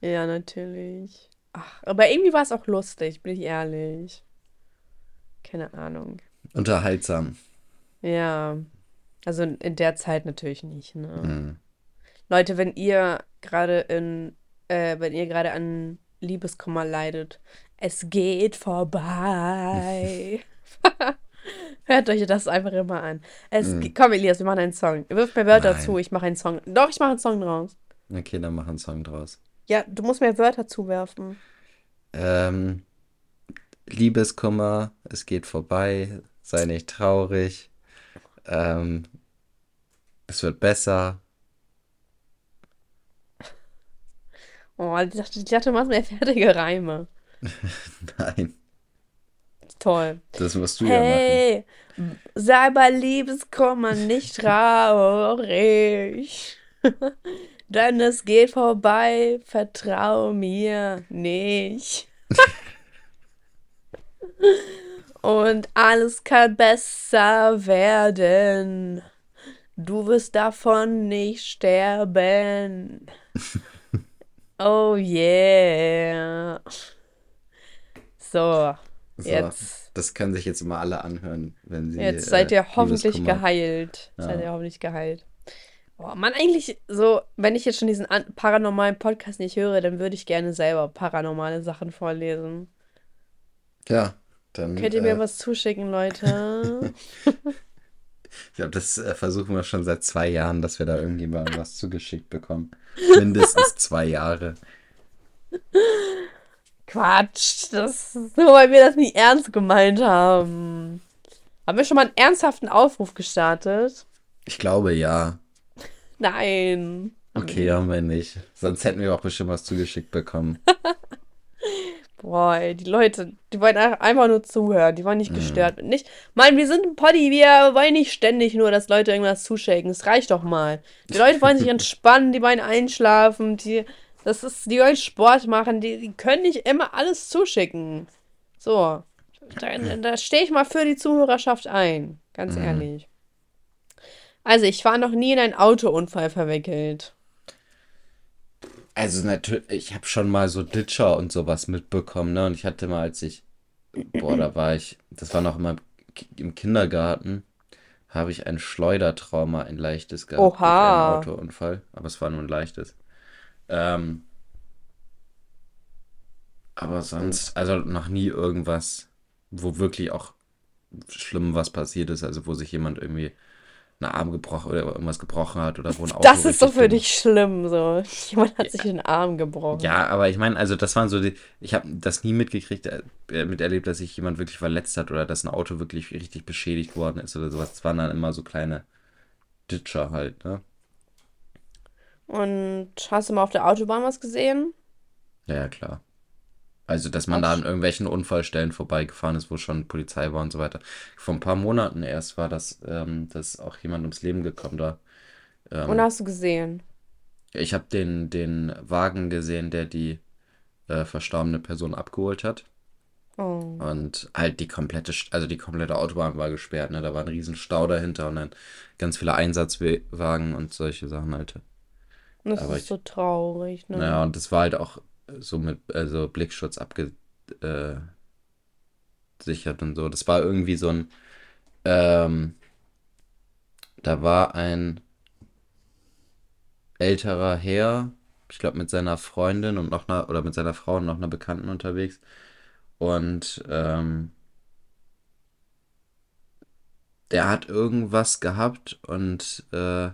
Ja, natürlich. Ach, aber irgendwie war es auch lustig, bin ich ehrlich. Keine Ahnung. Unterhaltsam. Ja. Also in, der Zeit natürlich nicht, ne? Hm. Leute, wenn ihr gerade in, äh, wenn ihr gerade an Liebeskummer leidet, es geht vorbei. *laughs* Hört euch das einfach immer an. Es ge- Komm, Elias, wir machen einen Song. Wirf mir Wörter Nein. zu, ich mache einen Song. Doch, ich mache einen Song draus. Okay, dann mach einen Song draus. Ja, du musst mir Wörter zuwerfen. Ähm, Liebeskummer, es geht vorbei, sei nicht traurig. Ähm, es wird besser. Oh, ich dachte, ich dachte, du machst mir fertige Reime. *laughs* Nein, Toll. das musst du ja machen. Hey, sei bei Liebeskummer nicht *laughs* traurig. *laughs* Denn es geht vorbei, vertrau mir nicht. Und alles kann besser werden. Du wirst davon nicht sterben. Oh yeah. So, So, jetzt. das können sich jetzt immer alle anhören, wenn sie Jetzt seid äh, ihr hoffentlich Liebeskummer- geheilt. Ja. Seid ihr hoffentlich geheilt. Boah, Mann, eigentlich so, wenn ich jetzt schon diesen an paranormalen Podcast nicht höre, dann würde ich gerne selber paranormale Sachen vorlesen. Ja, dann. Könnt ihr mir äh, was zuschicken, Leute? *laughs* ich glaube, das äh, versuchen wir schon seit zwei Jahren, dass wir da irgendjemandem was zugeschickt bekommen. Mindestens *laughs* zwei Jahre. Quatsch, das ist nur, weil wir das nie ernst gemeint haben. Haben wir schon mal einen ernsthaften Aufruf gestartet? Ich glaube ja. Nein. Okay, haben wir nicht. Sonst hätten wir auch bestimmt was zugeschickt bekommen. *laughs* Boah, ey, die Leute, die wollen einfach- nur zuhören, die wollen nicht gestört werden. Nicht, Mann, wir sind ein Poddy, wir wollen nicht ständig nur, dass Leute irgendwas zuschicken. Es reicht doch mal. Die *laughs* Leute wollen sich entspannen, die wollen einschlafen, die, das ist, die wollen Sport machen, die, die können nicht immer alles zuschicken. So, da, da stehe ich mal für die Zuhörerschaft ein, ganz ehrlich. Also, ich war noch nie in einen Autounfall verwickelt. Also natürlich, ich habe schon mal so Ditcher und sowas mitbekommen, ne? Und ich hatte mal, als ich, boah, da war ich, das war noch immer im Kindergarten, habe ich ein Schleudertrauma, ein leichtes gehabt Oha. einen Autounfall. Aber es war nur ein leichtes. Ähm, aber sonst, also noch nie irgendwas, wo wirklich auch schlimm was passiert ist, also wo sich jemand irgendwie einen Arm gebrochen oder irgendwas gebrochen hat oder wo ein Auto Das ist so richtig für dich schlimm, so. *laughs* Jemand hat sich den Arm gebrochen. Ja, aber ich meine, also das waren so die, ich habe das nie mitgekriegt, äh, miterlebt, dass sich jemand wirklich verletzt hat oder dass ein Auto wirklich richtig beschädigt worden ist oder sowas. Das waren dann immer so kleine Ditcher halt, ne? Und hast du mal auf der Autobahn was gesehen? Ja, ja, klar. Also, dass man Ach, da an irgendwelchen Unfallstellen vorbeigefahren ist, wo schon Polizei war und so weiter. Vor ein paar Monaten erst war das, ähm, dass auch jemand ums Leben gekommen da. Und Ähm, hast du gesehen? ich habe den, den Wagen gesehen, der die äh, verstorbene Person abgeholt hat. Oh. Und halt die komplette, also die komplette Autobahn war gesperrt, ne? Da war ein riesen Stau dahinter und dann ganz viele Einsatzwagen und solche Sachen halt. Das Aber ist ich, so traurig, ne? naja, und das war halt auch so mit, also Blickschutz abgesichert äh, und so. Das war irgendwie so ein, ähm, da war ein älterer Herr, ich glaube mit seiner Freundin und noch einer, oder mit seiner Frau und noch einer Bekannten unterwegs. Und ähm, der hat irgendwas gehabt und äh,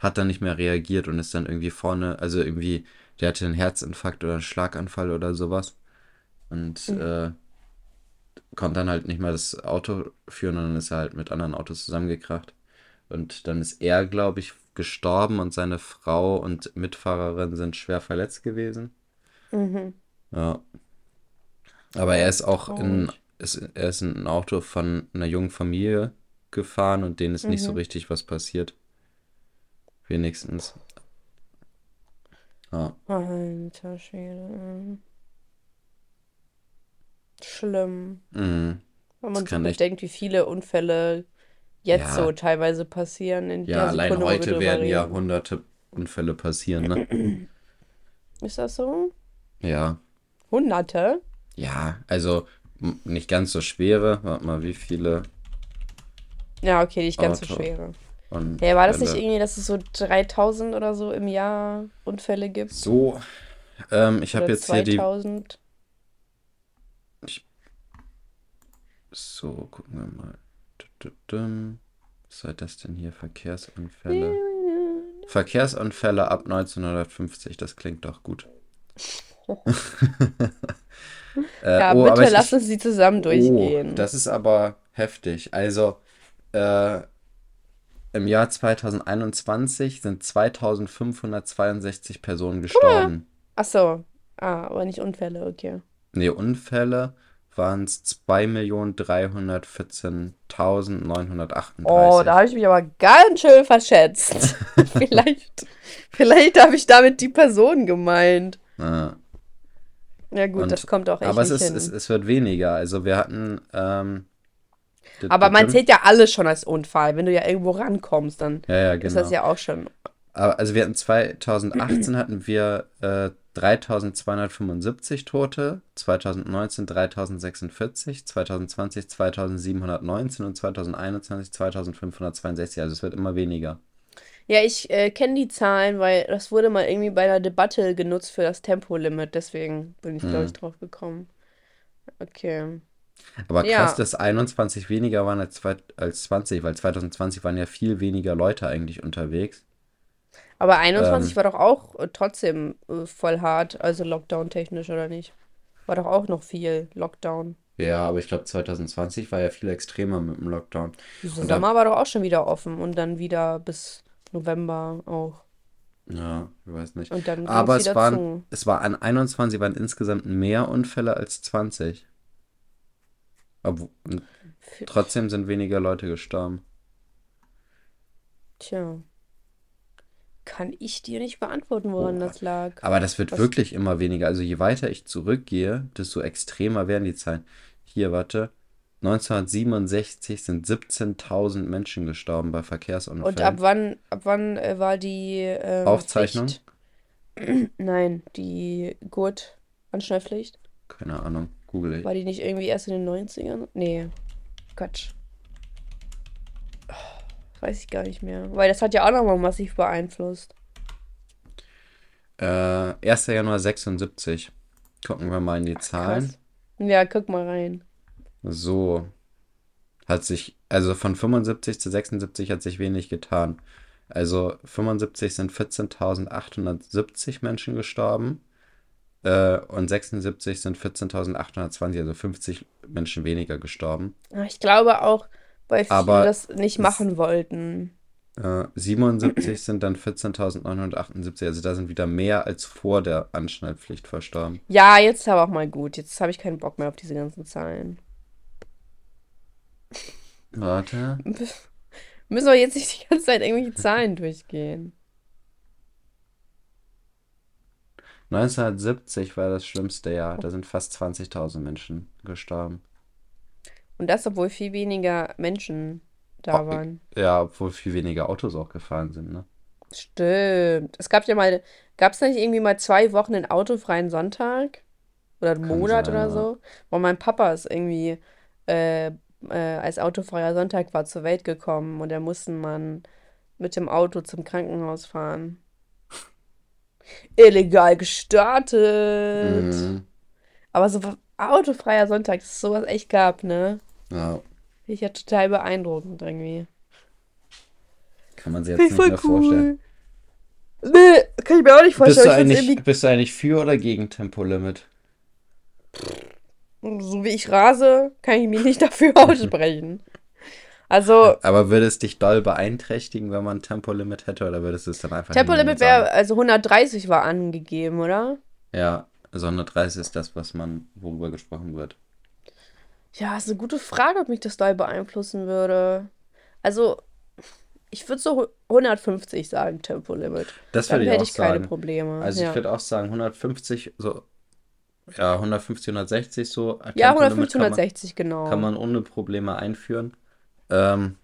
hat dann nicht mehr reagiert und ist dann irgendwie vorne, also irgendwie, der hatte einen Herzinfarkt oder einen Schlaganfall oder sowas und Mhm. äh, konnte dann halt nicht mehr das Auto führen und dann ist er halt mit anderen Autos zusammengekracht. Und dann ist er, glaube ich, gestorben und seine Frau und Mitfahrerin sind schwer verletzt gewesen. Mhm. Ja. Aber er ist auch in, ist, er ist in ein Auto von einer jungen Familie gefahren und denen ist nicht so Mhm. richtig was passiert. Wenigstens. Ja. Alter Schwede. Schlimm. Mhm. Wenn man so echt. bedenkt, wie viele Unfälle jetzt so Ja, teilweise passieren in ja, der allein Sekunde, heute werden ja hunderte Unfälle passieren, ne? *clears throat* Ist das so? Ja. Hunderte? Ja, also nicht ganz so schwere. Warte mal, wie viele Ja, okay, nicht ganz so Auto schwere. Und Ja, war das nicht irgendwie, dass es so 3000 oder so im Jahr Unfälle gibt? So, ähm, ich habe jetzt hier die. 2000? Ich, so, gucken wir mal. Was sei das denn hier? Verkehrsunfälle. *laughs* Verkehrsunfälle ab 1950, das klingt doch gut. *laughs* Äh, Ja, oh, bitte lass ich, uns die zusammen oh, durchgehen. das ist aber heftig. Also, äh, im Jahr 2021 sind 2562 Personen gestorben. Ach so. Ah, aber nicht Unfälle, okay. Nee, Unfälle waren es Oh, da 2.314.938. habe ich mich aber ganz schön verschätzt. *laughs* Vielleicht, vielleicht habe ich damit die Person gemeint. Ja. Ja gut, das Und, kommt auch echt aber es ist, es, es wird weniger. Also wir hatten, ähm, Aber man zählt ja alles schon als Unfall. Wenn du ja irgendwo rankommst, dann ja, ja, ist das genau. ja auch schon. Aber also wir hatten 2018 hatten wir äh, 3275 Tote, 2019 3046, 2020 2719 und 2021 2562. Also es wird immer weniger. Ja, ich äh, kenne die Zahlen, weil das wurde mal irgendwie bei einer Debatte genutzt für das Tempolimit. Deswegen bin ich, glaube ich, Hm. drauf gekommen. Okay. Aber krass, Ja. dass 21 weniger waren als, als 20, weil 2020 waren ja viel weniger Leute eigentlich unterwegs. Aber 21 Ähm. war doch auch äh, trotzdem äh, voll hart, also Lockdown-technisch oder nicht? War doch auch noch viel Lockdown. Ja, aber ich glaube 2020 war ja viel extremer mit dem Lockdown. Da- Sommer war doch auch schon wieder offen und dann wieder bis November auch. Ja, ich weiß nicht. Und dann Aber es waren, zu. es war an 21 waren insgesamt mehr Unfälle als 20. Für- trotzdem sind weniger Leute gestorben. Tja. Kann ich dir nicht beantworten, woran Boah. das lag. Aber das wird Was- wirklich immer weniger. Also je weiter ich zurückgehe, desto extremer werden die Zahlen. Hier, warte. 1967 sind 17.000 Menschen gestorben bei Verkehrsunfällen. Und ab wann, ab wann äh, war die ähm, Aufzeichnung? Pflicht? *clears throat* Nein, die Gurt-Anschnallpflicht. Keine Ahnung, google ich. War die nicht irgendwie erst in den 90ern? Nee, Quatsch. Weiß ich gar nicht mehr. Weil das hat ja auch nochmal massiv beeinflusst. Äh, 1. Januar 76. Gucken wir mal in die Zahlen. Krass. Ja, guck mal rein. So. Hat sich, also von 75 zu 76 hat sich wenig getan. Also 75 sind 14.870 Menschen gestorben. Äh, und 76 sind 14.820, also 50 Menschen weniger gestorben. Ja, Ich glaube auch, weil viele Aber das nicht machen wollten. Äh, 77 sind dann 14.978, also da sind wieder mehr als vor der Anschnallpflicht verstorben. Ja, jetzt aber auch mal gut. Jetzt habe ich keinen Bock mehr auf diese ganzen Zahlen. Warte. *laughs* Müssen wir jetzt nicht die ganze Zeit irgendwelche Zahlen durchgehen. 1970 war das schlimmste Jahr. Da sind fast 20.000 Menschen gestorben. Und das, obwohl viel weniger Menschen da Oh, waren. Ja, obwohl viel weniger Autos auch gefahren sind, ne? Stimmt. Es gab ja mal, gab es nicht irgendwie mal zwei Wochen einen autofreien Sonntag? Oder einen Kann Monat sein, oder so? Weil mein Papa ist irgendwie äh, äh, als autofreier Sonntag war zur Welt gekommen und da mussten man mit dem Auto zum Krankenhaus fahren. Illegal gestartet. Mhm. Aber so autofreier Sonntag, dass es sowas echt gab, ne? Ja, Finde ich ja total beeindruckend irgendwie. kann man sich jetzt ich nicht mehr vorstellen. cool. Nee, kann ich mir auch nicht Bist vorstellen. du Ich find's eigentlich, irgendwie bist du eigentlich für oder gegen Tempolimit? So wie ich rase, kann ich mich nicht dafür *laughs* aussprechen. Also, Aber würde es dich doll beeinträchtigen, wenn man ein Tempolimit hätte, oder würdest du es dann einfach Tempolimit wäre, also 130 war angegeben, oder? Ja, also 130 ist das, was man, worüber gesprochen wird. Ja, ist eine gute Frage, ob mich das doll beeinflussen würde. Also, ich würde so 150 sagen, Tempolimit. Das würde ich hätte auch ich keine sagen. Probleme. Also ja. ich würde auch sagen 150, so, ja, 150, 160 so. ja, Tempolimit 150, kann man, 160, genau. kann man ohne Probleme einführen. Ähm,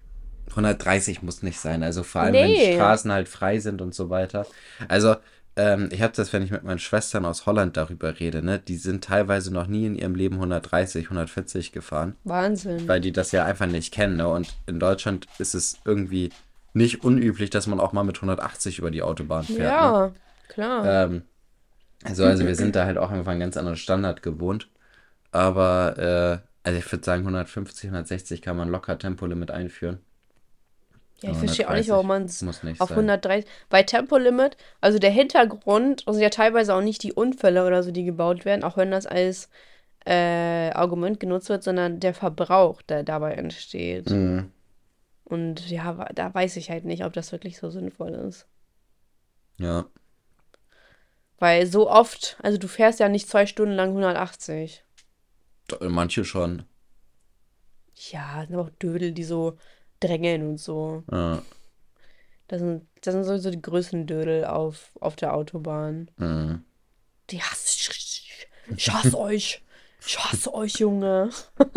130 muss nicht sein, also vor allem wenn Nee. Straßen halt frei sind und so weiter. Also ähm, ich habe das, wenn ich mit meinen Schwestern aus Holland darüber rede, ne, die sind teilweise noch nie in ihrem Leben 130, 140 gefahren, Wahnsinn. weil die das ja einfach nicht kennen. Ne? Und in Deutschland ist es irgendwie nicht unüblich, dass man auch mal mit 180 über die Autobahn fährt. Ne? Ja, klar. Ähm, also, also wir sind da halt auch einfach einen ganz anderen Standard gewohnt. Aber, äh, also ich würde sagen, 150, 160 kann man locker Tempolimit einführen. ja, ich verstehe auch 130 nicht, warum man es auf sein. 130. Bei Tempolimit, also der Hintergrund sind ja teilweise auch nicht die Unfälle oder so, die gebaut werden, auch wenn das als äh, Argument genutzt wird, sondern der Verbrauch, der dabei entsteht. Mhm. Und ja, da weiß ich halt nicht, ob das wirklich so sinnvoll ist. Ja. Weil so oft, also du fährst ja nicht zwei Stunden lang 180. Manche schon. Ja, das sind aber auch Dödel, die so drängeln und so. Ja. Das sind, das sind sowieso die größten Dödel auf, auf der Autobahn. Mhm. Die hasse ich. Ich hasse *laughs* euch. Ich hasse euch, Junge. *laughs*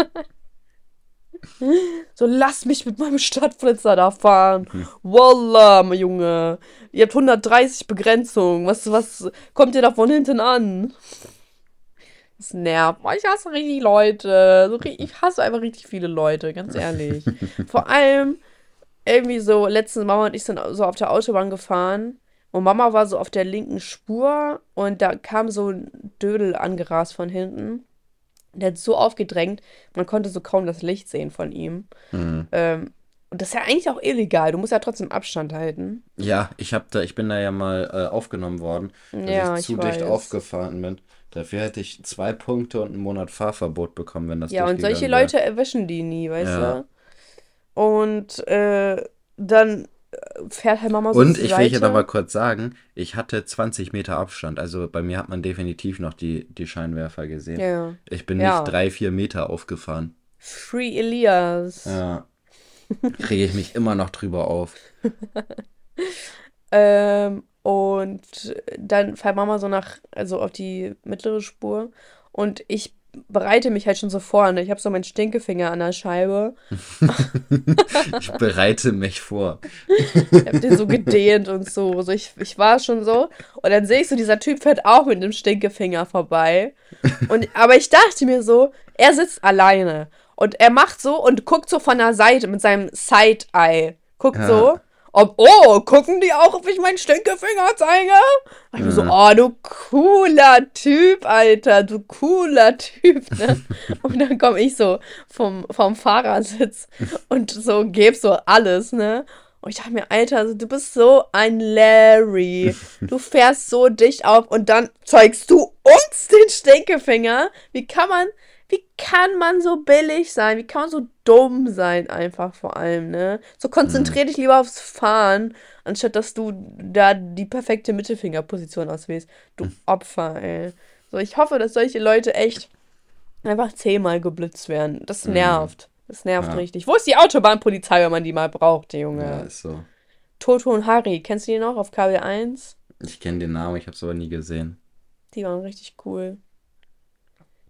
So, lass mich mit meinem Stadtflitzer da fahren. Wallah, mein Junge. Ihr habt 130 Begrenzung. Was, was kommt ihr da von hinten an? Das nervt. Ich hasse richtig Leute. Ich hasse einfach richtig viele Leute, ganz ehrlich. *laughs* Vor allem, irgendwie so, letztens Mama und ich sind so auf der Autobahn gefahren. Und Mama war so auf der linken Spur und da kam so ein Dödel angerast von hinten. Der hat so aufgedrängt, man konnte so kaum das Licht sehen von ihm. Mhm. Ähm, und das ist ja eigentlich auch illegal. Du musst ja trotzdem Abstand halten. Ja, ich hab da, ich bin da ja mal äh, aufgenommen worden, dass Ja, ich ich zu dicht weiß. aufgefahren bin. Dafür hätte ich zwei Punkte und einen Monat Fahrverbot bekommen, wenn das Ja, und solche wäre. Leute erwischen die nie, weißt Ja. du? Und äh, dann äh, fährt halt Mama so Und ich will hier Seite. noch mal kurz sagen, ich hatte 20 Meter Abstand. Also bei mir hat man definitiv noch die, die Scheinwerfer gesehen. Ja. Ich bin Ja. nicht drei, vier Meter aufgefahren. Free Elias. Ja. Kriege ich mich immer noch drüber auf. *laughs* Ähm, und dann fährt Mama so nach, also auf die mittlere Spur. Und ich bereite mich halt schon so vor. Ne? Ich habe so meinen Stinkefinger an der Scheibe. *laughs* Ich bereite mich vor. Ich habe den so gedehnt und so. so ich, ich war schon so. Und dann sehe ich so, dieser Typ fährt auch mit einem Stinkefinger vorbei. Und, aber ich dachte mir so, er sitzt alleine. Und er macht so und guckt so von der Seite mit seinem Side-Eye. Guckt Ja. so. Ob, oh, gucken die auch, ob ich meinen Stinkefinger zeige? Und ich mir so, oh, du cooler Typ, Alter, du cooler Typ, ne? *laughs* Und dann komme ich so vom, vom Fahrersitz und so geb so alles, ne? Und ich dachte mir, Alter, also du bist so ein Larry. Du *laughs* fährst so dicht auf und dann zeigst du uns den Stinkefinger. Wie kann man, wie kann man so billig sein? Wie kann man so dumm sein, einfach vor allem, ne? So konzentrier dich lieber aufs Fahren, anstatt dass du da die perfekte Mittelfingerposition auswählst. Du Opfer, ey. So, ich hoffe, dass solche Leute echt einfach zehnmal geblitzt werden. Das nervt. Das nervt Ja. richtig. Wo ist die Autobahnpolizei, wenn man die mal braucht, Junge? Ja, ist so. Toto und Harry, kennst du die noch auf Kabel 1? Ich kenne den Namen, ich habe es aber nie gesehen. Die waren richtig cool.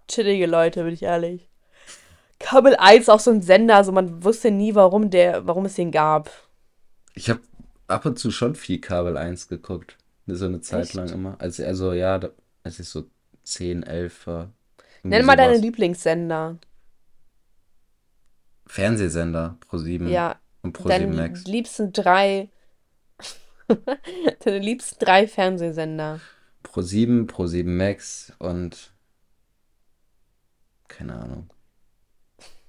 Chillige Leute, bin ich ehrlich. Kabel 1 ist auch so ein Sender, so man wusste nie, warum der, warum es den gab. Ich habe ab und zu schon viel Kabel 1 geguckt. So eine Zeit Echt? lang immer. Also, also ja, da, als ich so 10, 11 war. Nenn mal deine. Lieblingssender. Fernsehsender Pro7 Ja, und Pro7 deine Max. liebsten drei. *laughs* deine liebsten drei Fernsehsender. Pro7, Pro7 Max und keine Ahnung.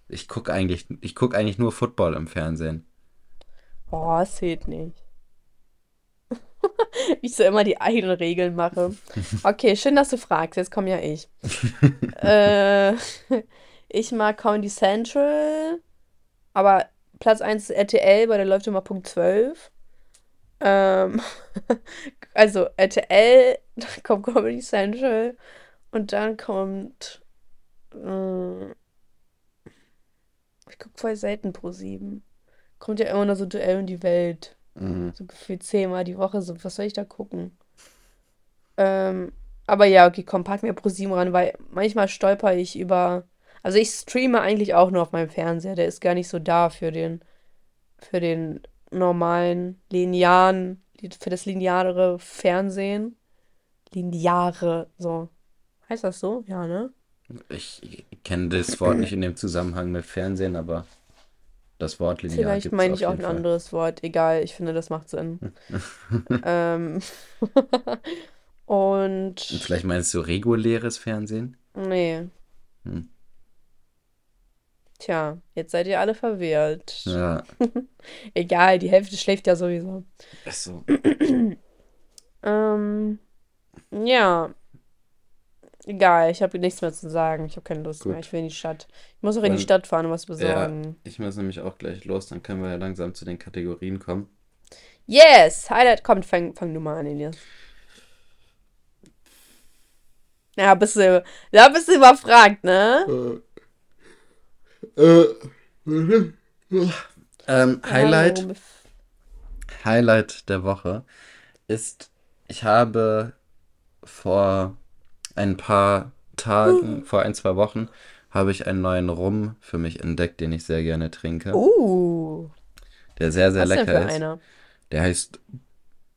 Ich gucke eigentlich, ich guck eigentlich nur Football im Fernsehen. Oh, es zählt nicht. Wie *laughs* ich so immer die eigenen Regeln mache. Okay, schön, dass du fragst. Jetzt komme ja ich. *laughs* äh, *laughs* ich mag Comedy Central, aber Platz 1 ist RTL, weil der läuft immer Punkt 12. Ähm, also RTL, dann kommt Comedy Central und dann kommt. Äh, ich gucke voll selten pro 7. Kommt ja immer nur so Duell um die Welt. Mhm. So gefühlt zehnmal die Woche. So, was soll ich da gucken? Ähm, aber ja, okay, komm, pack mir ProSieben ran, weil manchmal stolper ich über. Also ich streame eigentlich auch nur auf meinem Fernseher. Der ist gar nicht so da für den, für den normalen, linearen, für das lineare Fernsehen. Lineare, so. Heißt das so? Ja, ne? Ich kenne das Wort nicht in dem Zusammenhang mit Fernsehen, aber das Wort linear Vielleicht meine ich auch ein Fall. anderes Wort. Egal, ich finde, das macht Sinn. *laughs* ähm, *laughs* Und vielleicht meinst du reguläres Fernsehen? nee. Hm. Tja, jetzt seid ihr alle verwirrt. Ja. *laughs* Egal, die Hälfte schläft ja sowieso. Achso. *clears throat* Ähm, ja. Egal, ich habe nichts mehr zu sagen. Ich habe keine Lust mehr. Gut. Ich will in die Stadt. Ich muss auch in die Stadt fahren und was Ja, besorgen. ich muss nämlich auch gleich los, dann können wir ja langsam zu den Kategorien kommen. Yes! Highlight, komm, fang, fang du mal an, Elias. Ja, bist du, da bist du überfragt, ne? Ähm, Highlight, Highlight der Woche ist, ich habe vor ein paar Tagen, vor ein, zwei Wochen, habe ich einen neuen Rum für mich entdeckt, den ich sehr gerne trinke, Uh, der sehr, sehr was denn lecker für ist. einer? Der heißt,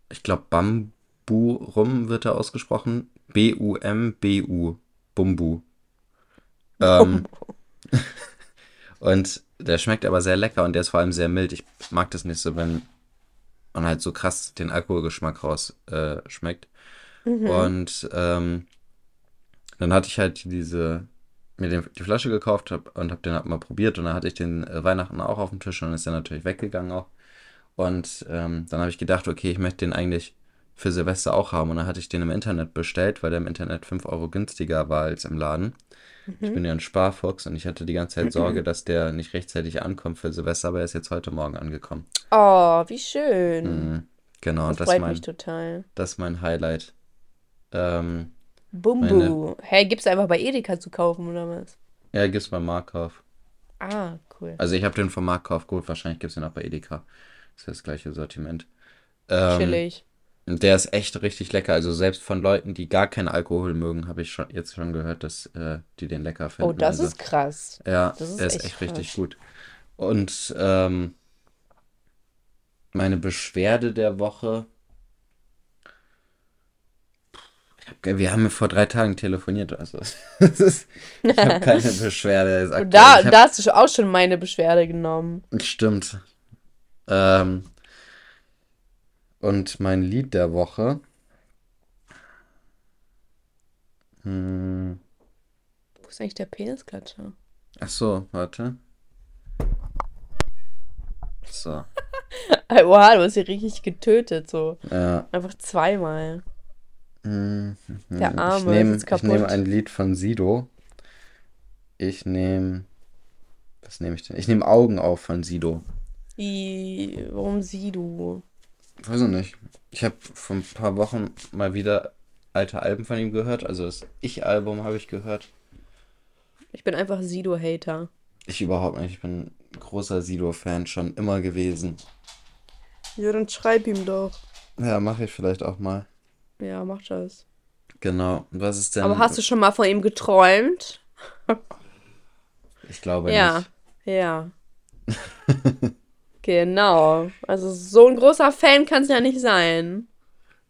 ich glaube, Bambu Rum wird er ausgesprochen. B-U-M-B-U. Bumbu. *laughs* Ähm, und der schmeckt aber sehr lecker und der ist vor allem sehr mild. Ich mag das nicht so, wenn man halt so krass den Alkoholgeschmack raus äh, schmeckt. Mhm. Und ähm, dann hatte ich halt diese mir den, die Flasche gekauft hab, und habe den halt mal probiert und dann hatte ich den äh, Weihnachten auch auf dem Tisch und dann ist er natürlich weggegangen auch. Und ähm, dann habe ich gedacht, okay, ich möchte den eigentlich für Silvester auch haben und dann hatte ich den im Internet bestellt, weil der im Internet 5 Euro günstiger war als im Laden. Ich bin ja ein Sparfuchs und ich hatte die ganze Zeit Sorge, *clears throat* dass der nicht rechtzeitig ankommt für Silvester, aber er ist jetzt heute Morgen angekommen. Oh, wie schön. Mhm. Genau, Das das, freut mein, mich total. das ist mein Highlight. Ähm, Bumbu. Hey, gibt's einfach bei Edeka zu kaufen oder was? ja, gibt's beim Marktkauf. Ah, cool. Also ich habe den vom Marktkauf geholt, wahrscheinlich gibt's den auch bei Edeka. Das ist das gleiche Sortiment. Ähm, Chillig. und der ist echt richtig lecker. Also selbst von Leuten, die gar keinen Alkohol mögen, habe ich schon jetzt schon gehört, dass äh, die den lecker finden. Oh, das also, ist krass. Ja, Das ist der ist echt echt richtig krass. gut. Und ähm, meine Beschwerde der Woche. Ich hab, wir haben vor drei Tagen telefoniert. Also, *laughs* ist, ich habe *laughs* keine Beschwerde. Da, hab, da hast du auch schon meine Beschwerde genommen. Stimmt. Ähm, und mein Lied der Woche. Hm, Wo ist eigentlich der Penisklatscher? ach so, warte. So. *laughs* Oha, du hast sie richtig getötet, so. Ja. Einfach zweimal. Hm, Der Arme ich ist nehme jetzt ich nehm kaputt. ein Lied von Sido. Ich nehme. Was nehme ich denn? Ich nehme Augen auf von Sido. Wie, warum sie du? Weiß ich nicht. Ich habe vor ein paar Wochen mal wieder alte Alben von ihm gehört. Also das Ich-Album habe ich gehört. Ich bin einfach Sido-Hater. Ich überhaupt nicht. Ich bin ein großer Sido-Fan schon immer gewesen. Ja, dann schreib ihm doch. Ja, mache ich vielleicht auch mal. Ja, mach das. Genau. Was ist denn? Aber hast du schon mal von ihm geträumt? Ich glaube Ja, nicht. ja. *laughs* Genau. Also so ein großer Fan kann es ja nicht sein.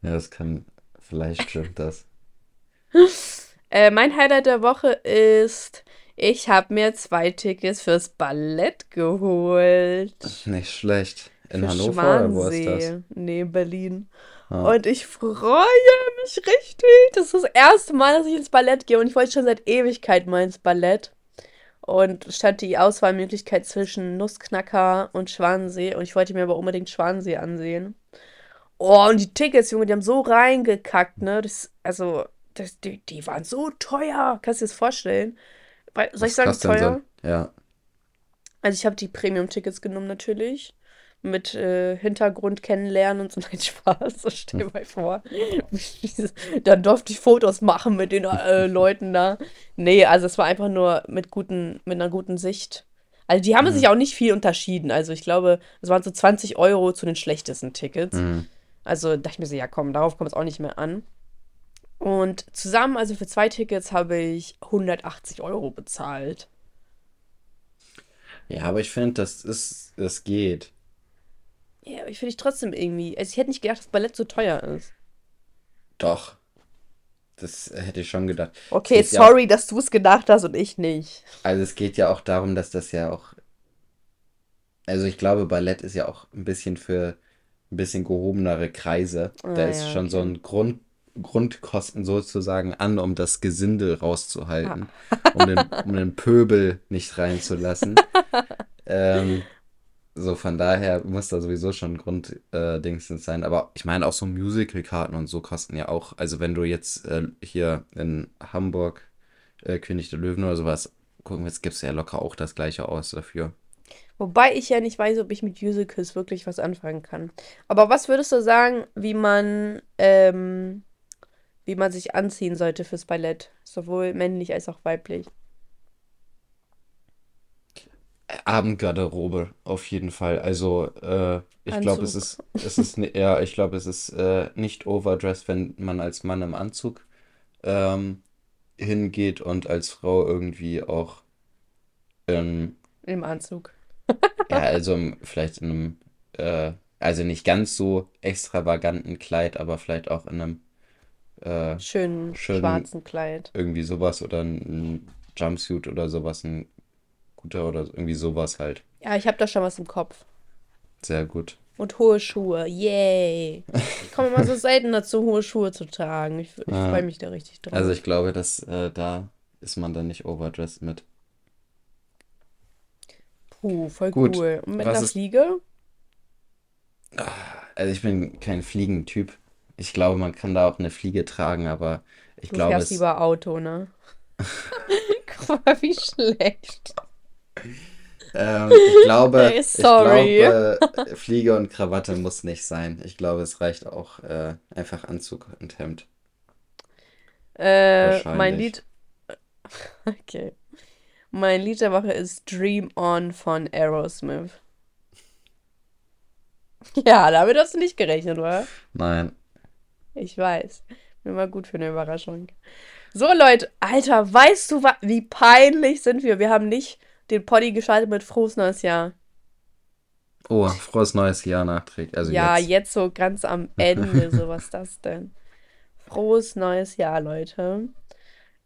Ja, das kann. Vielleicht stimmt das. *laughs* Äh, mein Highlight der Woche ist, ich habe mir zwei Tickets fürs Ballett geholt. Nicht schlecht. In Für Hannover oder wo ist das? Schwansee. Nee, Berlin. Und ich freue mich richtig. Das ist das erste Mal, dass ich ins Ballett gehe. Und ich wollte schon seit Ewigkeit mal ins Ballett. Und stand die Auswahlmöglichkeit zwischen Nussknacker und Schwansee. Und ich wollte mir aber unbedingt Schwansee ansehen. Oh, und die Tickets, Junge, die haben so reingekackt, ne? Das, also, das, die, die waren so teuer. Kannst du dir das vorstellen? Soll ich sagen, teuer? Ja. Also ich habe die Premium-Tickets genommen natürlich. Mit äh, Hintergrund kennenlernen und so. *laughs* Nein, Spaß. So stell dir mal vor. *laughs* Dann durfte ich Fotos machen mit den äh, Leuten da. Nee, also es war einfach nur mit guten, mit einer guten Sicht. Also die haben sich auch nicht viel unterschieden. Also ich glaube, es waren so 20 Euro zu den schlechtesten Tickets. Mhm. Also dachte ich mir so, ja komm, darauf kommt es auch nicht mehr an. Und zusammen, also für zwei Tickets, habe ich 180 Euro bezahlt. Ja, aber ich finde, das ist, das geht. Ja, aber ich finde ich trotzdem irgendwie. Also ich hätte nicht gedacht, dass Ballett so teuer ist. Doch. Das hätte ich schon gedacht. Okay, geht ja sorry, dass du es gedacht hast und ich nicht. Also es geht ja auch darum, dass das ja auch. Also ich glaube, Ballett ist ja auch ein bisschen für ein bisschen gehobenere Kreise. Da Ah, ist ja, schon so okay. ein Grund, Grundkosten sozusagen an, um das Gesindel rauszuhalten, Ah. um den, um den Pöbel nicht reinzulassen. *laughs* Ähm, so von daher muss da sowieso schon ein Grunddingsens äh, sein. Aber ich meine auch so Musical-Karten und so kosten ja auch. Also wenn du jetzt äh, hier in Hamburg äh, König der Löwen oder sowas gucken willst, gibst du ja locker auch das gleiche aus dafür. Wobei ich ja nicht weiß, ob ich mit Musicals wirklich was anfangen kann. Aber was würdest du sagen, wie man, ähm, wie man sich anziehen sollte fürs Ballett? Sowohl männlich als auch weiblich. Abendgarderobe auf jeden Fall. Also äh, ich glaube, es ist es ist ja, ich glaube, es ist äh, nicht overdressed, wenn man als Mann im Anzug ähm, hingeht und als Frau irgendwie auch ähm, Im Anzug. ja, also vielleicht in einem äh, also nicht ganz so extravaganten Kleid, aber vielleicht auch in einem äh, Schönen schönen schwarzen Kleid. irgendwie sowas oder ein, ein Jumpsuit oder sowas, ein guter oder irgendwie sowas halt. Ja, ich habe da schon was im Kopf. Sehr gut. Und hohe Schuhe. Yay. Ich komme immer so selten dazu, hohe Schuhe zu tragen. Ich, ich Ja. freue mich da richtig drauf. Also ich glaube, dass äh, da ist man dann nicht overdressed mit. Puh, voll Gut, cool. Und mit was einer ist- Fliege? Also ich bin kein Fliegentyp. Ich glaube, man kann da auch eine Fliege tragen, aber ich Du glaube, fährst es, lieber Auto, ne? *laughs* Guck mal, wie schlecht. Ähm, ich glaube, *laughs* Hey, ich glaube, Fliege und Krawatte muss nicht sein. Ich glaube, es reicht auch äh, einfach Anzug und Hemd. Äh, mein. Lied. *laughs* Okay. Mein Lied der Woche ist Dream On von Aerosmith. *laughs* Ja, damit hast du nicht gerechnet, oder? Nein. Ich weiß. Bin mal gut für eine Überraschung. So, Leute, Alter, weißt du, wie peinlich sind wir? Wir haben nicht den Poddy geschaltet mit Frohes neues Jahr. Oh, frohes neues Jahr nachträglich. Also Ja, jetzt. jetzt so ganz am Ende, *laughs* so was das denn? Frohes neues Jahr, Leute.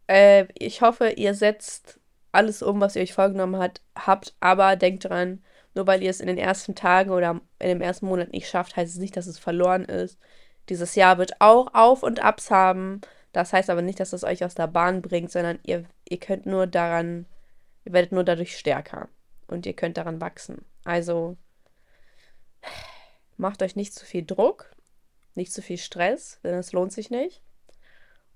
Äh, ich hoffe, ihr setzt alles um, was ihr euch vorgenommen hat, habt, aber denkt dran, nur weil ihr es in den ersten Tagen oder in dem ersten Monat nicht schafft, heißt es nicht, dass es verloren ist. Dieses Jahr wird auch Auf und Abs haben. Das heißt aber nicht, dass es euch aus der Bahn bringt, sondern ihr, ihr könnt nur daran, ihr werdet nur dadurch stärker und ihr könnt daran wachsen. Also macht euch nicht zu viel Druck, nicht zu viel Stress, denn es lohnt sich nicht.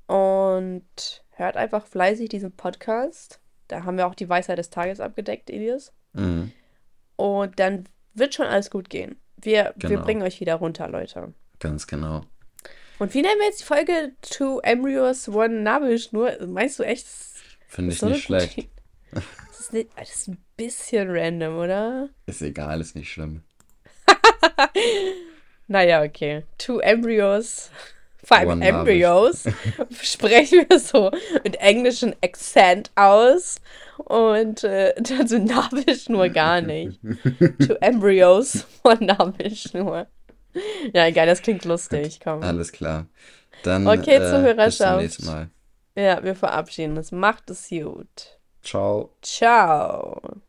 Und hört einfach fleißig diesen Podcast. Da haben wir auch die Weisheit des Tages abgedeckt, Elias. Mhm, Und dann wird schon alles gut gehen. Wir, wir Genau. bringen euch wieder runter, Leute. ganz genau. Und wie nennen wir jetzt die Folge Two Embryos, One Nabelschnur? Meinst du echt? Finde ich so nicht schlecht. Idee? Das ist, nicht, das ist ein bisschen random, oder? Ist egal, ist nicht schlimm. *laughs* Naja, okay. Two Embryos. Vor allem One Embryos *laughs* sprechen wir so mit englischen Akzent aus. Und äh, dazu Nabelschnur gar nicht. Two Embryos, *laughs* one Nabelschnur. Ja, egal, das klingt lustig. Komm. Alles klar. Dann Okay, äh, bis zum Zuhörerschaft. nächsten Mal. Ja, wir verabschieden uns. Macht es gut. Ciao. Ciao.